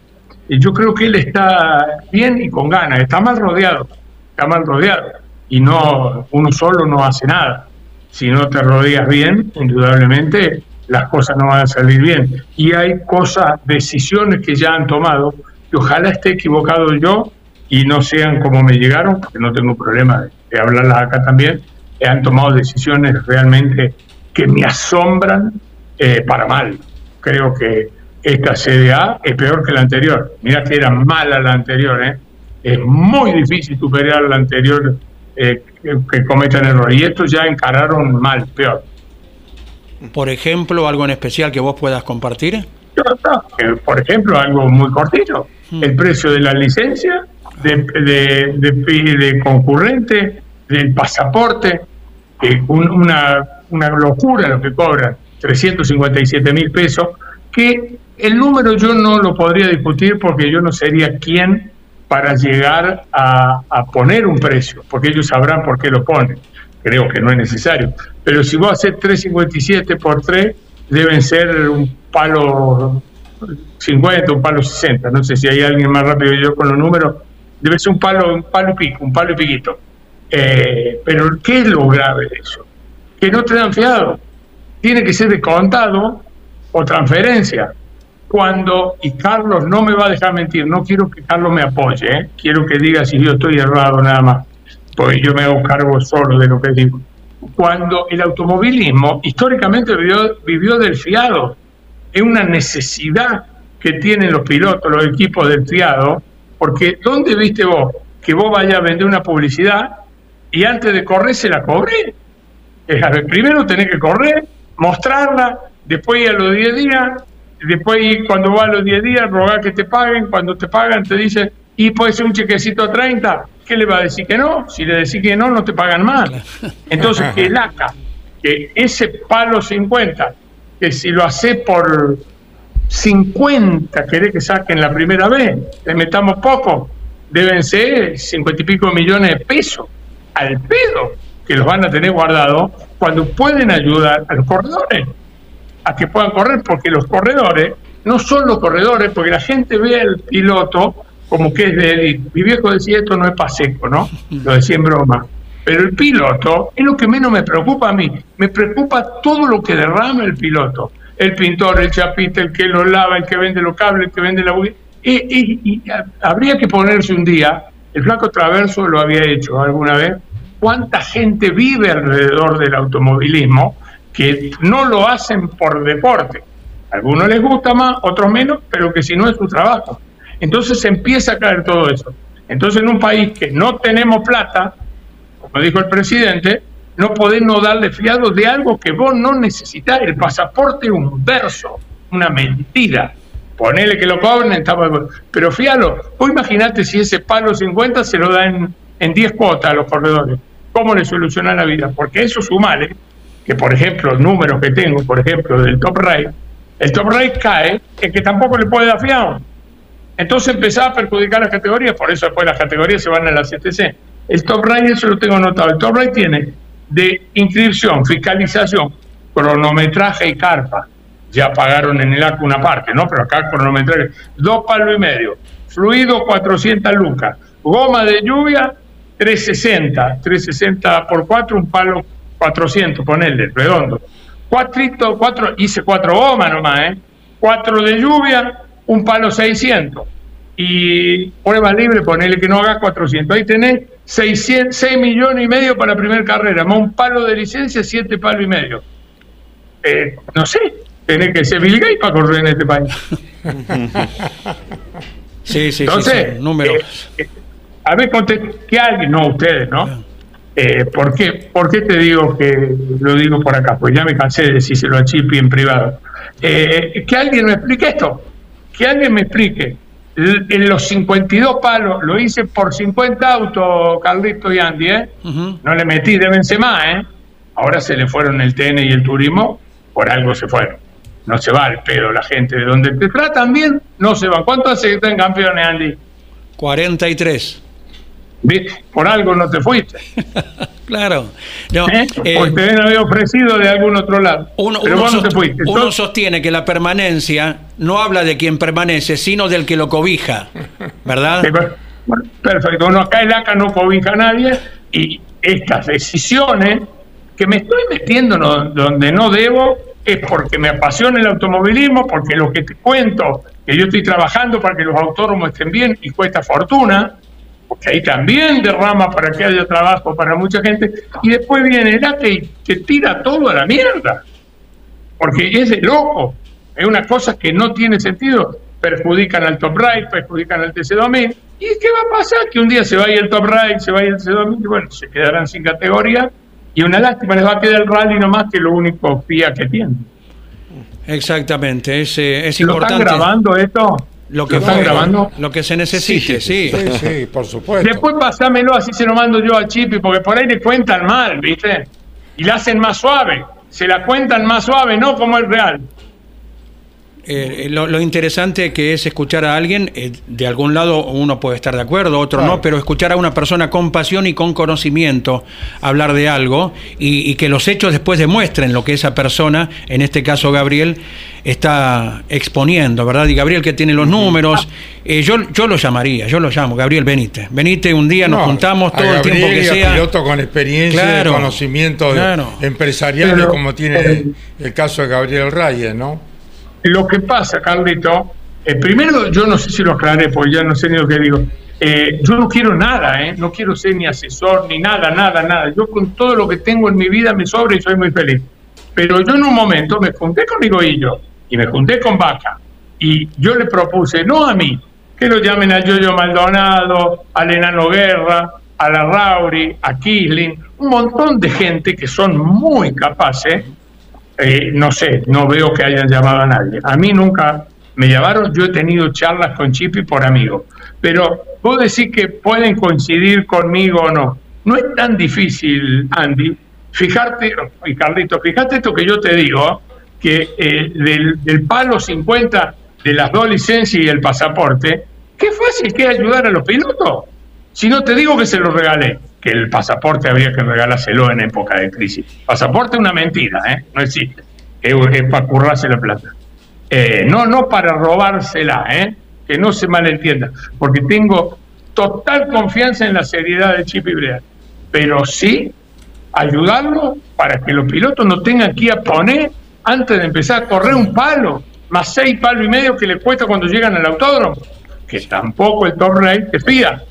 Y yo creo que él está bien y con ganas, está mal rodeado, está mal rodeado. Y no, uno solo no hace nada. Si no te rodeas bien, indudablemente las cosas no van a salir bien. Y hay cosas, decisiones que ya han tomado, que ojalá esté equivocado yo y no sean como me llegaron, porque no tengo problema de, de hablarlas acá también, han tomado decisiones realmente que me asombran eh, para mal. Creo que esta CDA es peor que la anterior. Mira que era mala la anterior, ¿eh? Es muy difícil superar la anterior eh, que, que cometan errores. Y estos ya encararon mal, peor. Por ejemplo, algo en especial que vos puedas compartir. Por ejemplo, algo muy cortito, el precio de la licencia, de, de, de- de concurrente, del pasaporte, eh, un- una, una locura lo que cobran, 357 mil pesos, que el número yo no lo podría discutir porque yo no sería quien para llegar a, poner un precio, porque ellos sabrán por qué lo ponen. Creo que no es necesario. Pero si vos haces 357 por 3, deben ser un palo 50, un palo 60. No sé si hay alguien más rápido que yo con los números. Debe ser un palo, un palo y pico, un palo y piquito. Eh, pero ¿qué es lo grave de eso? Que no te dan fiado. Tiene que ser de contado o transferencia. Cuando, y Carlos no me va a dejar mentir, no quiero que Carlos me apoye, ¿eh? quiero que diga si yo estoy errado nada más, porque yo me hago cargo solo de lo que digo. Cuando el automovilismo históricamente vivió, vivió del fiado, es una necesidad que tienen los pilotos, los equipos del fiado, porque ¿dónde viste vos que vos vayas a vender una publicidad y antes de correr se la cobré? Primero tenés que correr, mostrarla, después a los 10 días, después cuando va a los 10 días, rogar que te paguen, cuando te pagan te dicen, y puede ser un chequecito a 30, ¿qué le va a decir que no? Si le decís que no, no te pagan más. Entonces, que el ACA, que ese palo 50, que si lo hace por 50, querés que saquen la primera vez, le metamos poco, deben ser 50 y pico millones de pesos al pedo que los van a tener guardados cuando pueden ayudar a los corredores a que puedan correr, porque los corredores no son los corredores, porque la gente ve al piloto como que es de élite. Mi viejo decía esto no es paseco, ¿no? Lo decía en broma. Pero el piloto es lo que menos me preocupa a mí. Me preocupa todo lo que derrama el piloto. El pintor, el chapita, el que lo lava, el que vende los cables, el que vende la... Y, y- habría que ponerse un día, el flaco Traverso lo había hecho alguna vez, cuánta gente vive alrededor del automovilismo que no lo hacen por deporte. A algunos les gusta más, otros menos, pero que si no es su trabajo. Entonces empieza a caer todo eso. Entonces en un país que no tenemos plata, como dijo el presidente, no podés no darle fiado de algo que vos no necesitas. El pasaporte es un verso, una mentira. Ponele que lo cobren, bueno. pero fíjalo, vos imaginate si ese palo 50 se lo dan en 10 cuotas a los corredores. ¿Cómo le soluciona la vida? Porque eso sumale, que por ejemplo, números que tengo, por ejemplo, del top rate, el top rate cae, es que tampoco le puede dar fiado. Entonces empezaba a perjudicar las categorías, por eso después las categorías se van a la CTC. El top rate, eso lo tengo anotado. El top rate tiene de inscripción, fiscalización, cronometraje y carpa. Ya pagaron en el ACU una parte, ¿no? Pero acá cronometraje, dos palos y medio, fluido 400 lucas, goma de lluvia 360, 360 por 4, un palo 400, ponele, redondo. Cuatrito, cuatro, hice cuatro gomas nomás, ¿eh? Cuatro de lluvia, un palo 600. Y prueba libre, ponele que no hagas 400. Ahí tenés 600, 6 millones y medio para la primera carrera, más un palo de licencia, siete palos y medio. Eh, no sé, tenés que ser Bill Gates para correr en este país. Sí, sí, Entonces, sí, son números. eh, eh, a ver, que alguien, no ustedes, ¿no? Eh, ¿por, qué, ¿Por qué te digo que lo digo por acá? Pues ya me cansé de decírselo a Chipi en privado. Eh, que alguien me explique esto. Que alguien me explique. L- En los 52 palos, lo hice por 50 autos, Carlito y Andy, ¿eh? No le metí de Benzema, ¿eh? Ahora se le fueron el TN y el turismo, por algo se fueron. No se va al pedo la gente. De donde te tratan bien, no se van. ¿Cuánto hace que están campeones, Andy? 43. Por algo no te fuiste. Claro. No, ¿eh? eh, Porque te habían habido ofrecido de algún otro lado. uno, Pero uno vos no te fuiste. uno sostiene que la permanencia no habla de quien permanece, sino del que lo cobija. ¿Verdad? bueno, perfecto. Uno acá el ACA no cobija a nadie y estas decisiones que me estoy metiendo no- donde no debo es porque me apasiona el automovilismo, porque lo que te cuento, que yo estoy trabajando para que los autónomos estén bien y cuesta fortuna, porque ahí también derrama para que haya trabajo para mucha gente, y después viene el ACA y te tira todo a la mierda, porque es de loco, es una cosa que no tiene sentido, perjudican al Top Right, perjudican al TC2000, ¿y qué va a pasar? Que un día se vaya el Top Right, se vaya el TC2000, y bueno, se quedarán sin categoría, y una lástima, les va a quedar el rally nomás que lo único FIA que tiene. Exactamente. Es, eh, es ¿Lo están grabando esto? Lo que, ¿Lo están fue, grabando? Lo que se necesite, sí. Sí, sí, por supuesto. Después pasámelo, así se lo mando yo a Chipi, porque por ahí le cuentan mal, ¿viste? Y la hacen más suave. Se la cuentan más suave, no como el real. Eh, lo, lo interesante que es escuchar a alguien, eh, de algún lado uno puede estar de acuerdo, otro Claro. no, pero escuchar a una persona con pasión y con conocimiento hablar de algo y, y que los hechos después demuestren lo que esa persona, en este caso Gabriel, está exponiendo, ¿verdad? Y Gabriel que tiene los números, eh, yo, yo lo llamaría, yo lo llamo, Gabriel, venite, venite un día, nos No, juntamos todo el tiempo que y sea. piloto con experiencia Claro, conocimiento claro. Pero- como tiene el caso de Gabriel Reyes, ¿no? Lo que pasa, Carlito, eh, primero yo no sé si lo aclaré, porque ya no sé ni lo que digo. Eh, yo no quiero nada, ¿eh? no quiero ser ni asesor, ni nada, nada, nada. Yo con todo lo que tengo en mi vida me sobra y soy muy feliz. Pero yo en un momento me junté con Higoillo y me junté con Vaca. Y yo le propuse, no a mí, que lo llamen a Yoyo Maldonado, al Enano Guerra, a la Rauri, a Kisling, un montón de gente que son muy capaces eh, no sé, no veo que hayan llamado a nadie. A mí nunca me llamaron, yo he tenido charlas con Chipi por amigo. Pero vos decís que pueden coincidir conmigo o no. No es tan difícil, Andy. Fijarte, y Carlito, fíjate esto que yo te digo, que eh, del, del palo 50 de las dos licencias y el pasaporte, qué fácil que es ayudar a los pilotos. Si no te digo que se lo regalé, que el pasaporte habría que regalárselo en época de crisis. Pasaporte es una mentira, ¿eh? no existe. Es, para currarse la plata. Eh, no, no para robársela, ¿eh? que no se malentienda, porque tengo total confianza en la seriedad de Chip y Brea. Pero sí ayudarlo para que los pilotos no tengan que ir a poner antes de empezar a correr un palo, más seis palos y medio que le cuesta cuando llegan al autódromo, que tampoco el top te pida.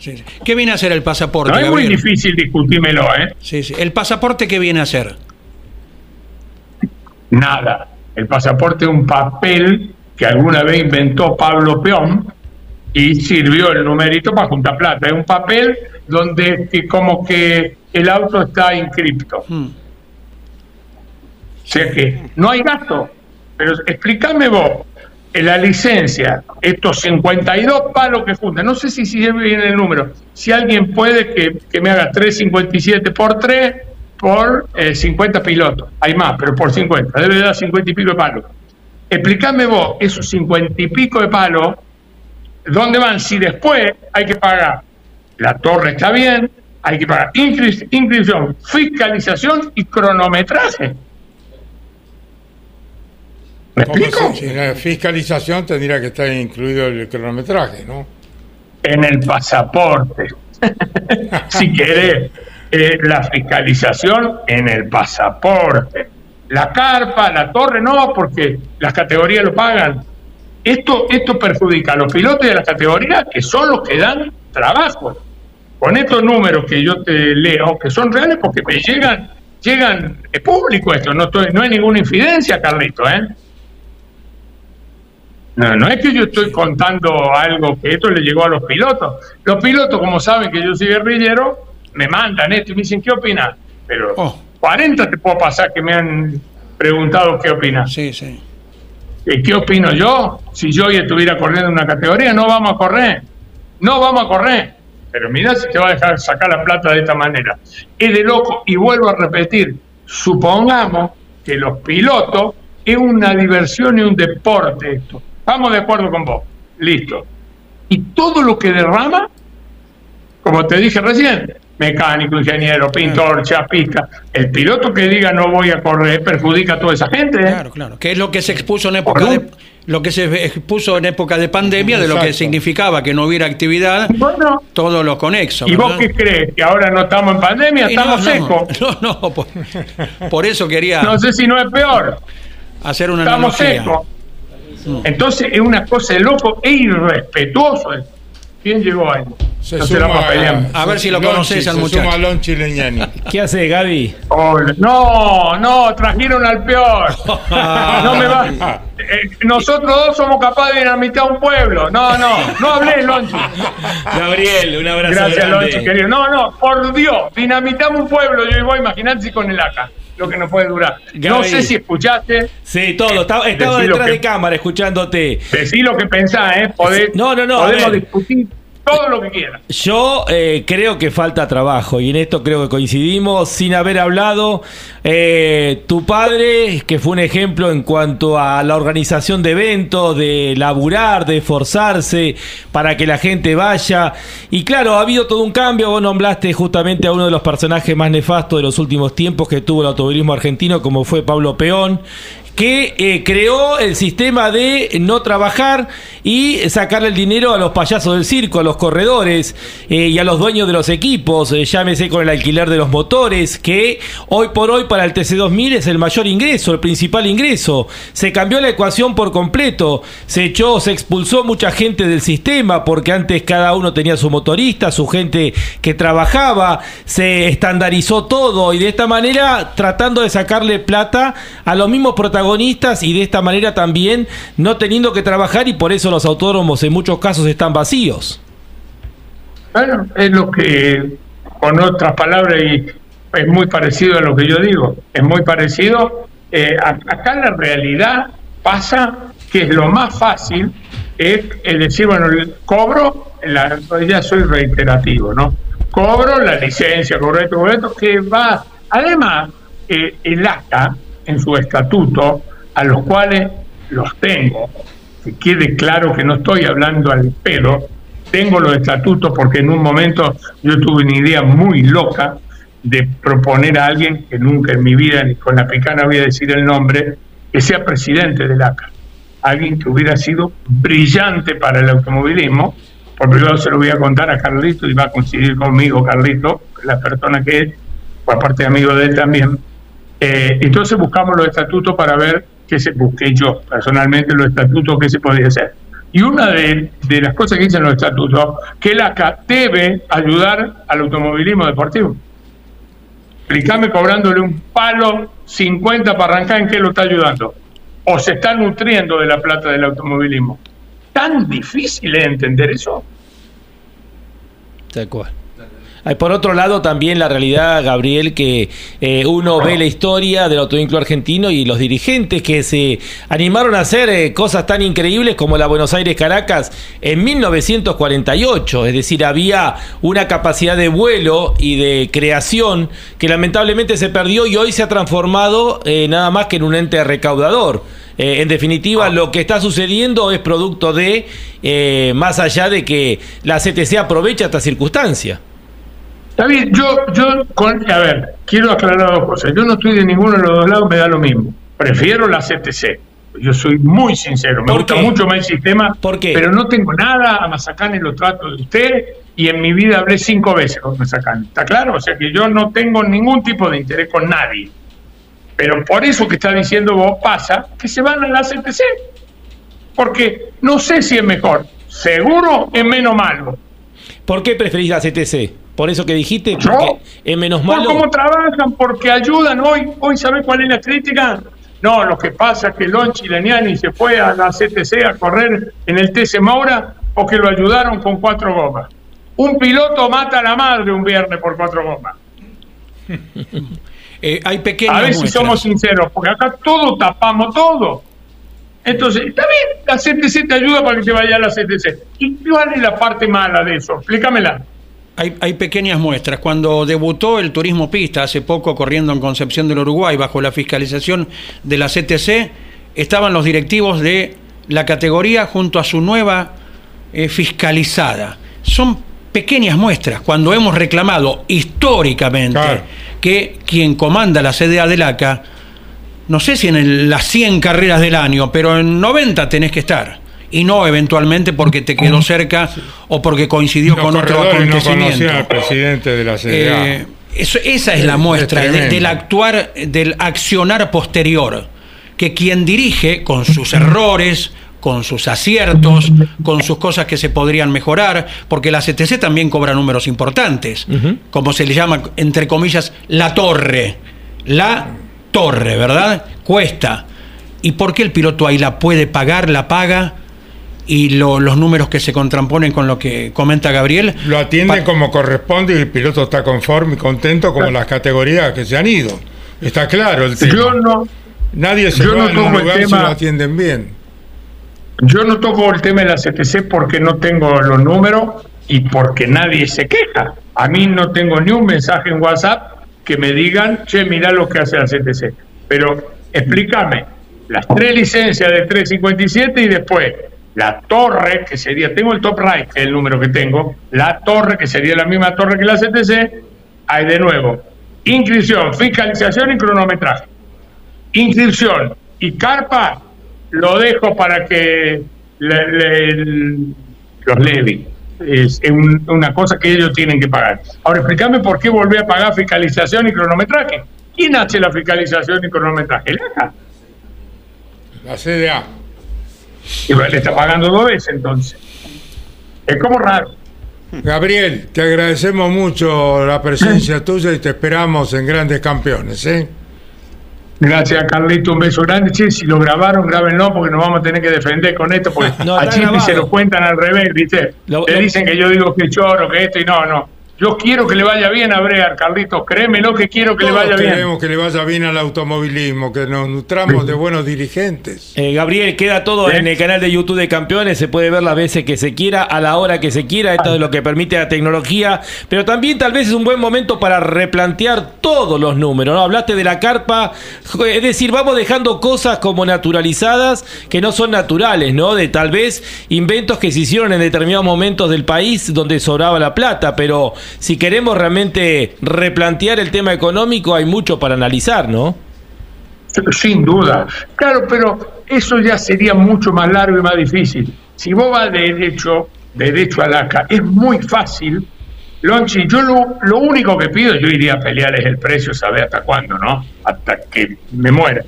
Sí, sí. ¿Qué viene a hacer el pasaporte? No es muy difícil discutírmelo, ¿eh? Sí, sí. ¿El pasaporte qué viene a hacer? Nada. El pasaporte es un papel que alguna vez inventó Pablo Peón y sirvió el numerito para juntar plata. Es un papel donde que como que el auto está inscripto. Hmm. O sea que no hay gasto. Pero explícame vos, en la licencia, estos 52 palos que juntan, no sé si sigue bien el número, si alguien puede que, me haga 357 por 3 por eh, 50 pilotos. Hay más, pero por 50. Debe dar 50 y pico de palos. Explícame vos, esos 50 y pico de palos, ¿dónde van? Si después hay que pagar, la torre está bien, hay que pagar inscri- inscripción, fiscalización y cronometraje. ¿Me explico? si- la fiscalización tendría que estar incluido el cronometraje, ¿no? En el pasaporte. si querés, eh, la fiscalización en el pasaporte. La carpa, la torre, no, porque las categorías lo pagan. Esto, esto perjudica a los pilotos de las categorías que son los que dan trabajo. Con estos números que yo te leo, que son reales porque me llegan, llegan, es público esto, no, estoy, no hay ninguna infidencia, Carlito, ¿eh? No, no es que yo estoy contando algo que esto le llegó a los pilotos. Los pilotos, como saben que yo soy guerrillero, me mandan esto y me dicen, ¿qué opinas? Pero Oh. 40 te puedo pasar que me han preguntado qué opinas. Sí, sí. ¿Y qué opino yo? Si yo hoy estuviera corriendo en una categoría, no vamos a correr. No vamos a correr. Pero mira si te va a dejar sacar la plata de esta manera. Es de loco. Y vuelvo a repetir, supongamos que los pilotos es una diversión y un deporte esto. Estamos de acuerdo con vos. Listo. Y todo lo que derrama, como te dije recién, mecánico, ingeniero, pintor, chapista, el piloto que diga no voy a correr perjudica a toda esa gente. ¿eh? Claro, claro. Que es lo que se expuso en época de lo que se expuso en época de pandemia, de lo que significaba que no hubiera actividad, Bueno, todos los conexos. ¿y vos qué crees? ¿Que ahora no estamos en pandemia? Y Estamos no, secos. No, no, por, por eso quería No sé si no es peor. hacer una Estamos secos. Entonces es una cosa de loco e irrespetuoso. ¿Quién llegó ahí? Se no se la suma vamos a ver si lo conoces al muchacho. suma Lonchi Leñani. ¿Qué hace Gaby? Hola. No, no, trajeron al peor. No me va. Eh, nosotros dos somos capaces de dinamitar un pueblo. No, no, no hablé, Lonchi. Gabriel, un abrazo Gracias, grande. Lonchi, querido. No, no, por Dios, dinamitamos un pueblo. Yo voy a imaginar si con el AK, lo que no puede durar. No sé si escuchaste, Sí, todo. Estaba, estaba lo detrás que- de cámara escuchándote. decí lo que pensás, ¿eh? Podés- No, no, no, Podemos discutir todo lo que. Yo eh, creo que falta trabajo y en esto creo que coincidimos sin haber hablado. Eh, tu padre, que fue un ejemplo en cuanto a la organización de eventos, de laburar, de esforzarse para que la gente vaya. Y claro, ha habido todo un cambio. Vos nombraste justamente a uno de los personajes más nefastos de los últimos tiempos que tuvo el automovilismo argentino, como fue Pablo Peón que eh, creó el sistema de no trabajar y sacarle el dinero a los payasos del circo, a los corredores eh, y a los dueños de los equipos, eh, llámese con el alquiler de los motores, que hoy por hoy para el TC2000 es el mayor ingreso, el principal ingreso. Se cambió la ecuación por completo, se echó, se expulsó mucha gente del sistema porque antes cada uno tenía su motorista, su gente que trabajaba, se estandarizó todo y de esta manera tratando de sacarle plata a los mismos protagonistas y de esta manera también no teniendo que trabajar y por eso los autónomos en muchos casos están vacíos. Bueno, es lo que, con otras palabras, y es muy parecido a lo que yo digo, es muy parecido. Eh, acá la realidad pasa que es lo más fácil, es decir, bueno, cobro, la, ya soy reiterativo, ¿no? Cobro la licencia, correcto, correcto, que va, además, eh, el ACA, en su estatuto, a los cuales los tengo, que quede claro que no estoy hablando al pedo, tengo los estatutos porque en un momento yo tuve una idea muy loca de proponer a alguien que nunca en mi vida, ni con la picana voy a decir el nombre, que sea presidente del ACA. Alguien que hubiera sido brillante para el automovilismo. Por privado se lo voy a contar a Carlito y va a coincidir conmigo, Carlito, la persona que es, por aparte amigo de él también. Eh, entonces buscamos los estatutos para ver qué se busqué yo personalmente los estatutos qué se podía hacer. Y una de, las cosas que dicen los estatutos, que el ACA debe ayudar al automovilismo deportivo. Explícame cobrándole un palo 50 para arrancar, ¿en qué lo está ayudando? O se está nutriendo de la plata del automovilismo. Tan difícil es entender eso. Tal cual. Por otro lado también la realidad, Gabriel, que eh, uno ve la historia del autovínculo argentino y los dirigentes que se animaron a hacer eh, cosas tan increíbles como la Buenos Aires Caracas en 1948. Es decir, había una capacidad de vuelo y de creación que lamentablemente se perdió y hoy se ha transformado eh, nada más que en un ente recaudador. Eh, en definitiva, lo que está sucediendo es producto de, eh, más allá de que la CTC aprovecha esta circunstancia. Bien, yo, yo, con, a ver, quiero aclarar dos cosas. Yo no estoy de ninguno de los dos lados, me da lo mismo. Prefiero la CTC. Yo soy muy sincero, me ¿Por gusta qué? mucho más el sistema, ¿Por qué? pero no tengo nada a Mazacán en los tratos de usted y en mi vida hablé cinco veces con Mazacán. ¿Está claro? O sea que yo no tengo ningún tipo de interés con nadie. Pero por eso que está diciendo vos pasa que se van a la CTC. Porque no sé si es mejor. Seguro es menos malo. ¿Por qué preferís la CTC? Por eso que dijiste, porque es menos Por malo. cómo trabajan, porque ayudan. Hoy, hoy ¿sabés cuál es la crítica? No, lo que pasa es que Lonchi Leniani se fue a la CTC a correr en el TC Maura porque lo ayudaron con cuatro gomas. Un piloto mata a la madre un viernes por cuatro gomas. Eh, hay pequeñas A ver si somos sinceros, porque acá todo tapamos todo. Entonces, está bien, la CTC te ayuda para que te vaya a la CTC. ¿Y cuál es la parte mala de eso? Explícamela. Hay, hay pequeñas muestras. Cuando debutó el turismo pista hace poco corriendo en Concepción del Uruguay bajo la fiscalización de la CTC, estaban los directivos de la categoría junto a su nueva eh, fiscalizada. Son pequeñas muestras. Cuando hemos reclamado históricamente Claro. que quien comanda la CDA del ACA, no sé si en el- las 100 carreras del año, pero en 90 tenés que estar. Y no eventualmente porque te quedó cerca o porque coincidió Los con otro no acontecimiento. conocían al presidente de la CDA. Eh, eso- esa es la Es- muestra es de- tremendo. del actuar, del accionar posterior, que quien dirige con sus errores, con sus aciertos, con sus cosas que se podrían mejorar, porque la CTC también cobra números importantes, como se le llama, entre comillas, la torre. La torre, ¿verdad? Cuesta. ¿Y por qué el piloto ahí la puede pagar, la paga? Y lo- los números que se contramponen con lo que comenta Gabriel. Lo atienden como corresponde y el piloto está conforme y contento como las categorías que se han ido. Está claro el tema. Yo no, Nadie se yo va no en un toco el si tema- lo atienden bien. Yo no toco el tema de la CTC porque no tengo los números y porque nadie se queja. A mí no tengo ni un mensaje en WhatsApp que me digan, che, mirá lo que hace la CTC. Pero explícame, las tres licencias de 357 y después la torre, que sería, tengo el top right, que es el número que tengo, la torre, que sería la misma torre que la CTC, hay de nuevo inscripción, fiscalización y cronometraje inscripción y carpa lo dejo para que le- los levi. Es un- una cosa que ellos tienen que pagar. Ahora, explícame por qué volví a pagar fiscalización y cronometraje. ¿Quién hace la fiscalización y cronometraje? La CDA. Y bueno, le está pagando dos veces entonces. Es como raro. Gabriel, te agradecemos mucho la presencia tuya y te esperamos en Grandes Campeones. ¿eh? Gracias, Carlito. Un beso grande. Che, si lo grabaron, grábenlo porque nos vamos a tener que defender con esto. Porque No, a grabado. se lo cuentan al revés, ¿viste? Lo- Le lo- dicen que yo digo que choro, que esto y no, no. Yo quiero que le vaya bien a Brear, Carlitos. Créemelo que quiero que le vaya bien. queremos que le vaya bien al automovilismo, que nos nutramos de buenos dirigentes. Eh, Gabriel, queda todo ¿Eh? en el canal de YouTube de Campeones, se puede ver las veces que se quiera, a la hora que se quiera, esto es lo que permite la tecnología, pero también tal vez es un buen momento para replantear todos los números, ¿no? Hablaste de la carpa, es decir, vamos dejando cosas como naturalizadas que no son naturales, ¿no? De tal vez inventos que se hicieron en determinados momentos del país donde sobraba la plata, pero si queremos realmente replantear el tema económico hay mucho para analizar, ¿no? Sin duda. Claro, pero eso ya sería mucho más largo y más difícil. Si vos vas de derecho, de derecho al ACA, es muy fácil. Lonchi, yo lo, lo único que pido, yo iría a pelear es el precio, saber hasta cuándo, ¿no? Hasta que me muera.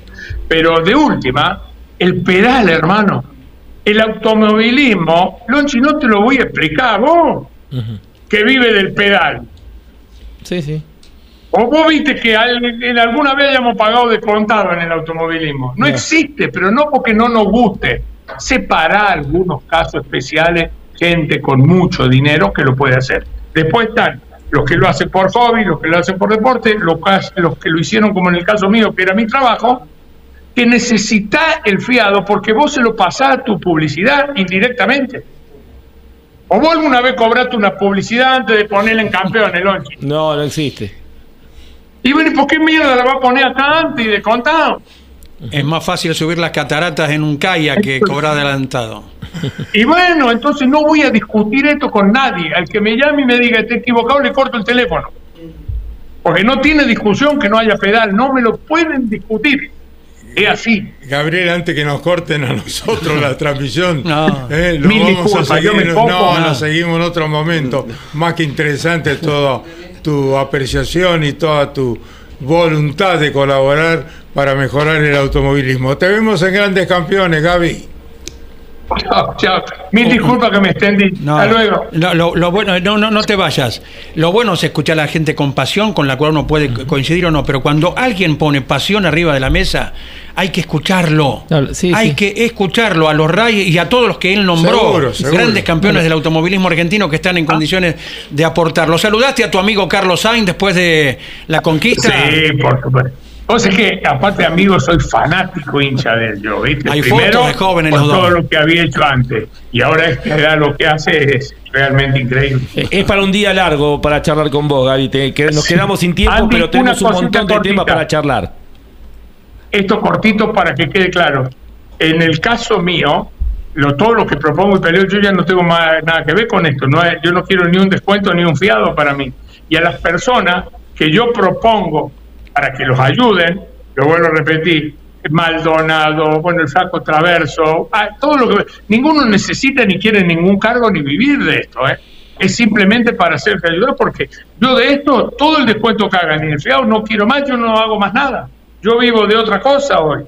Pero de última, el pedal, hermano. El automovilismo, Lonchi, no te lo voy a explicar, vos, que vive del pedal. Sí, sí. ¿O vos viste que en alguna vez hayamos pagado descontado en el automovilismo? No, existe, pero no porque no nos guste. Separar algunos casos especiales, gente con mucho dinero que lo puede hacer. Después están los que lo hacen por hobby, los que lo hacen por deporte, los que lo hicieron como en el caso mío, que era mi trabajo, que necesita el fiado porque vos se lo pasás a tu publicidad indirectamente. ¿O vos alguna vez cobraste una publicidad antes de ponerla en campeón, el once? No, no existe. Y bueno, ¿y por qué mierda la va a poner acá antes y de contado? Es más fácil subir las cataratas en un kayak que cobrar adelantado. Y bueno, entonces no voy a discutir esto con nadie. Al que me llame y me diga está equivocado, le corto el teléfono. Porque no tiene discusión que no haya pedal, no me lo pueden discutir. Es así. Gabriel, antes que nos corten a nosotros la transmisión, No. eh, lo Mil vamos a seguir. no, no, no. lo seguimos en otro momento. Más que interesante toda tu apreciación y toda tu voluntad de colaborar para mejorar el automovilismo. Te vemos en grandes campeones, Gaby. Chao, chao. Mil disculpas que me extendí. No, Hasta luego. Lo, lo- lo bueno, no, no, no te vayas. Lo bueno es escuchar a la gente con pasión, con la cual uno puede co- coincidir o no, pero cuando alguien pone pasión arriba de la mesa, hay que escucharlo. No, sí, hay sí. que escucharlo a los Reyes y a todos los que él nombró, Seguro, seguro. grandes campeones del automovilismo argentino que están en condiciones de aportarlo. ¿Saludaste a tu amigo Carlos Sainz después de la conquista? Sí, por supuesto. O sea que, aparte amigo, soy fanático hincha de él, yo, ¿viste? Hay Primero, fotos de por los dos. todo lo que había hecho antes. Y ahora esta edad lo que hace es realmente increíble. Eh, Es para un día largo para charlar con vos, Gaby. Te- que nos Sí. quedamos sin tiempo, Andy, pero tenemos un montón de temas para charlar. Esto cortito para que quede claro. En el caso mío, lo, todo lo que propongo y peleo, yo ya no tengo más, nada que ver con esto. No es- yo no quiero ni un descuento ni un fiado para mí. Y a las personas que yo propongo para que los ayuden, lo vuelvo a repetir, Maldonado, bueno, el Flaco Traverso, ah, todo lo que... Ninguno necesita ni quiere ningún cargo ni vivir de esto, ¿eh? Es simplemente para hacerse ayudar porque yo de esto, todo el descuento que hagan y el fiado no quiero más, yo no hago más nada. Yo vivo de otra cosa hoy.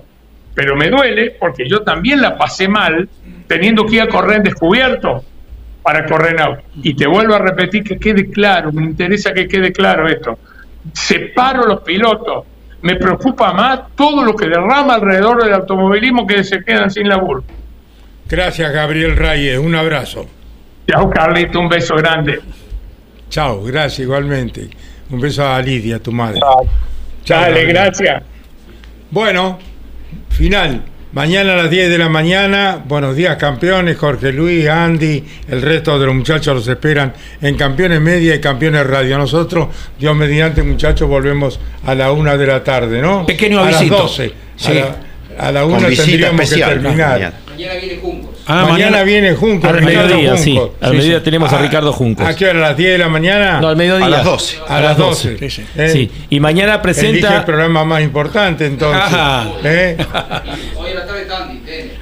Pero me duele porque yo también la pasé mal teniendo que ir a correr en descubierto para correr en auto. Y te vuelvo a repetir que quede claro, me interesa que quede claro esto. Separo los pilotos. Me preocupa más todo lo que derrama alrededor del automovilismo que se quedan sin laburo. Gracias, Gabriel Reyes. Un abrazo. Chao, Carlito, un beso grande. Chao, gracias igualmente. Un beso a Lidia, tu madre. Chao, Dale, gracias. Bueno, final. Mañana a las 10 de la mañana, buenos días campeones, Jorge Luis, Andy, el resto de los muchachos los esperan en Campeones Media y Campeones Radio. Nosotros, Dios mediante muchachos, volvemos a la una de la tarde, ¿no? Pequeño a avisito. las 12. Sí. A la, a la Con una visita tendríamos especial. que terminar. mañana. Mañana viene Juncos. Ah, mañana, viene Junco. Al Ricardo mediodía, sí. Junco. Al Sí, mediodía sí. tenemos a Ah, Ricardo Juncos. ¿A qué hora? ¿A las 10 de la mañana? No, al mediodía. A las 12. A las 12. Sí, sí. ¿Eh? Sí. Y mañana Elige el presenta. programa más importante entonces. Ajá. ¿Eh? Hoy a la tarde.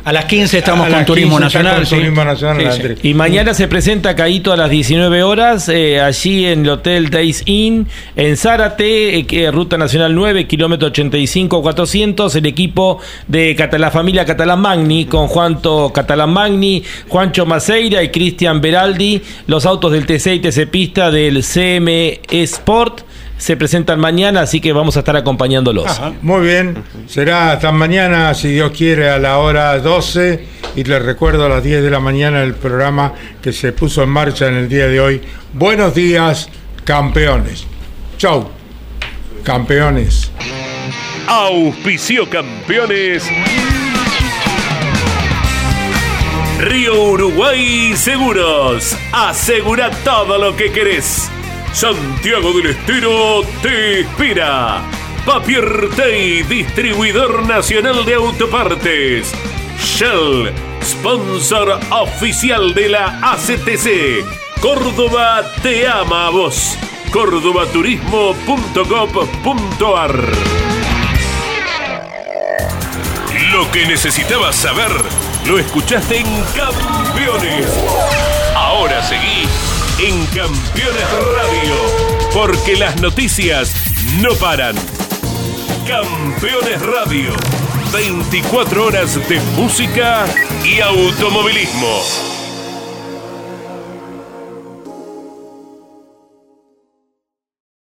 A las 15 estamos A con las Turismo 15 está Nacional. con sí. Turismo Nacional, Sí, sí. Andrés. Y mañana se presenta Caíto a las 19 horas, eh, allí en el Hotel Days Inn, en Zárate, eh, Ruta Nacional 9, kilómetro 85-400, el equipo de Cata- la familia Catalán Magni, con Juanto Catalán Magni, Juancho Maceira y Cristian Beraldi, los autos del TC y TC Pista del CM Sport. Se presentan mañana, así que vamos a estar acompañándolos. Ajá. Muy bien, será hasta mañana, si Dios quiere, a la hora 12. Y les recuerdo a las 10 de la mañana el programa que se puso en marcha en el día de hoy. Buenos días, campeones. Chau, campeones. Auspicio campeones. Río Uruguay Seguros. Asegura todo lo que querés. Santiago del Estero te inspira. Papier Tay, distribuidor nacional de autopartes. Shell, sponsor oficial de la ACTC. Córdoba te ama a vos. cordobaturismo.gov.ar Lo que necesitabas saber lo escuchaste en Campeones. Ahora seguí en Campeones Radio, porque las noticias no paran. Campeones Radio, 24 horas de música y automovilismo.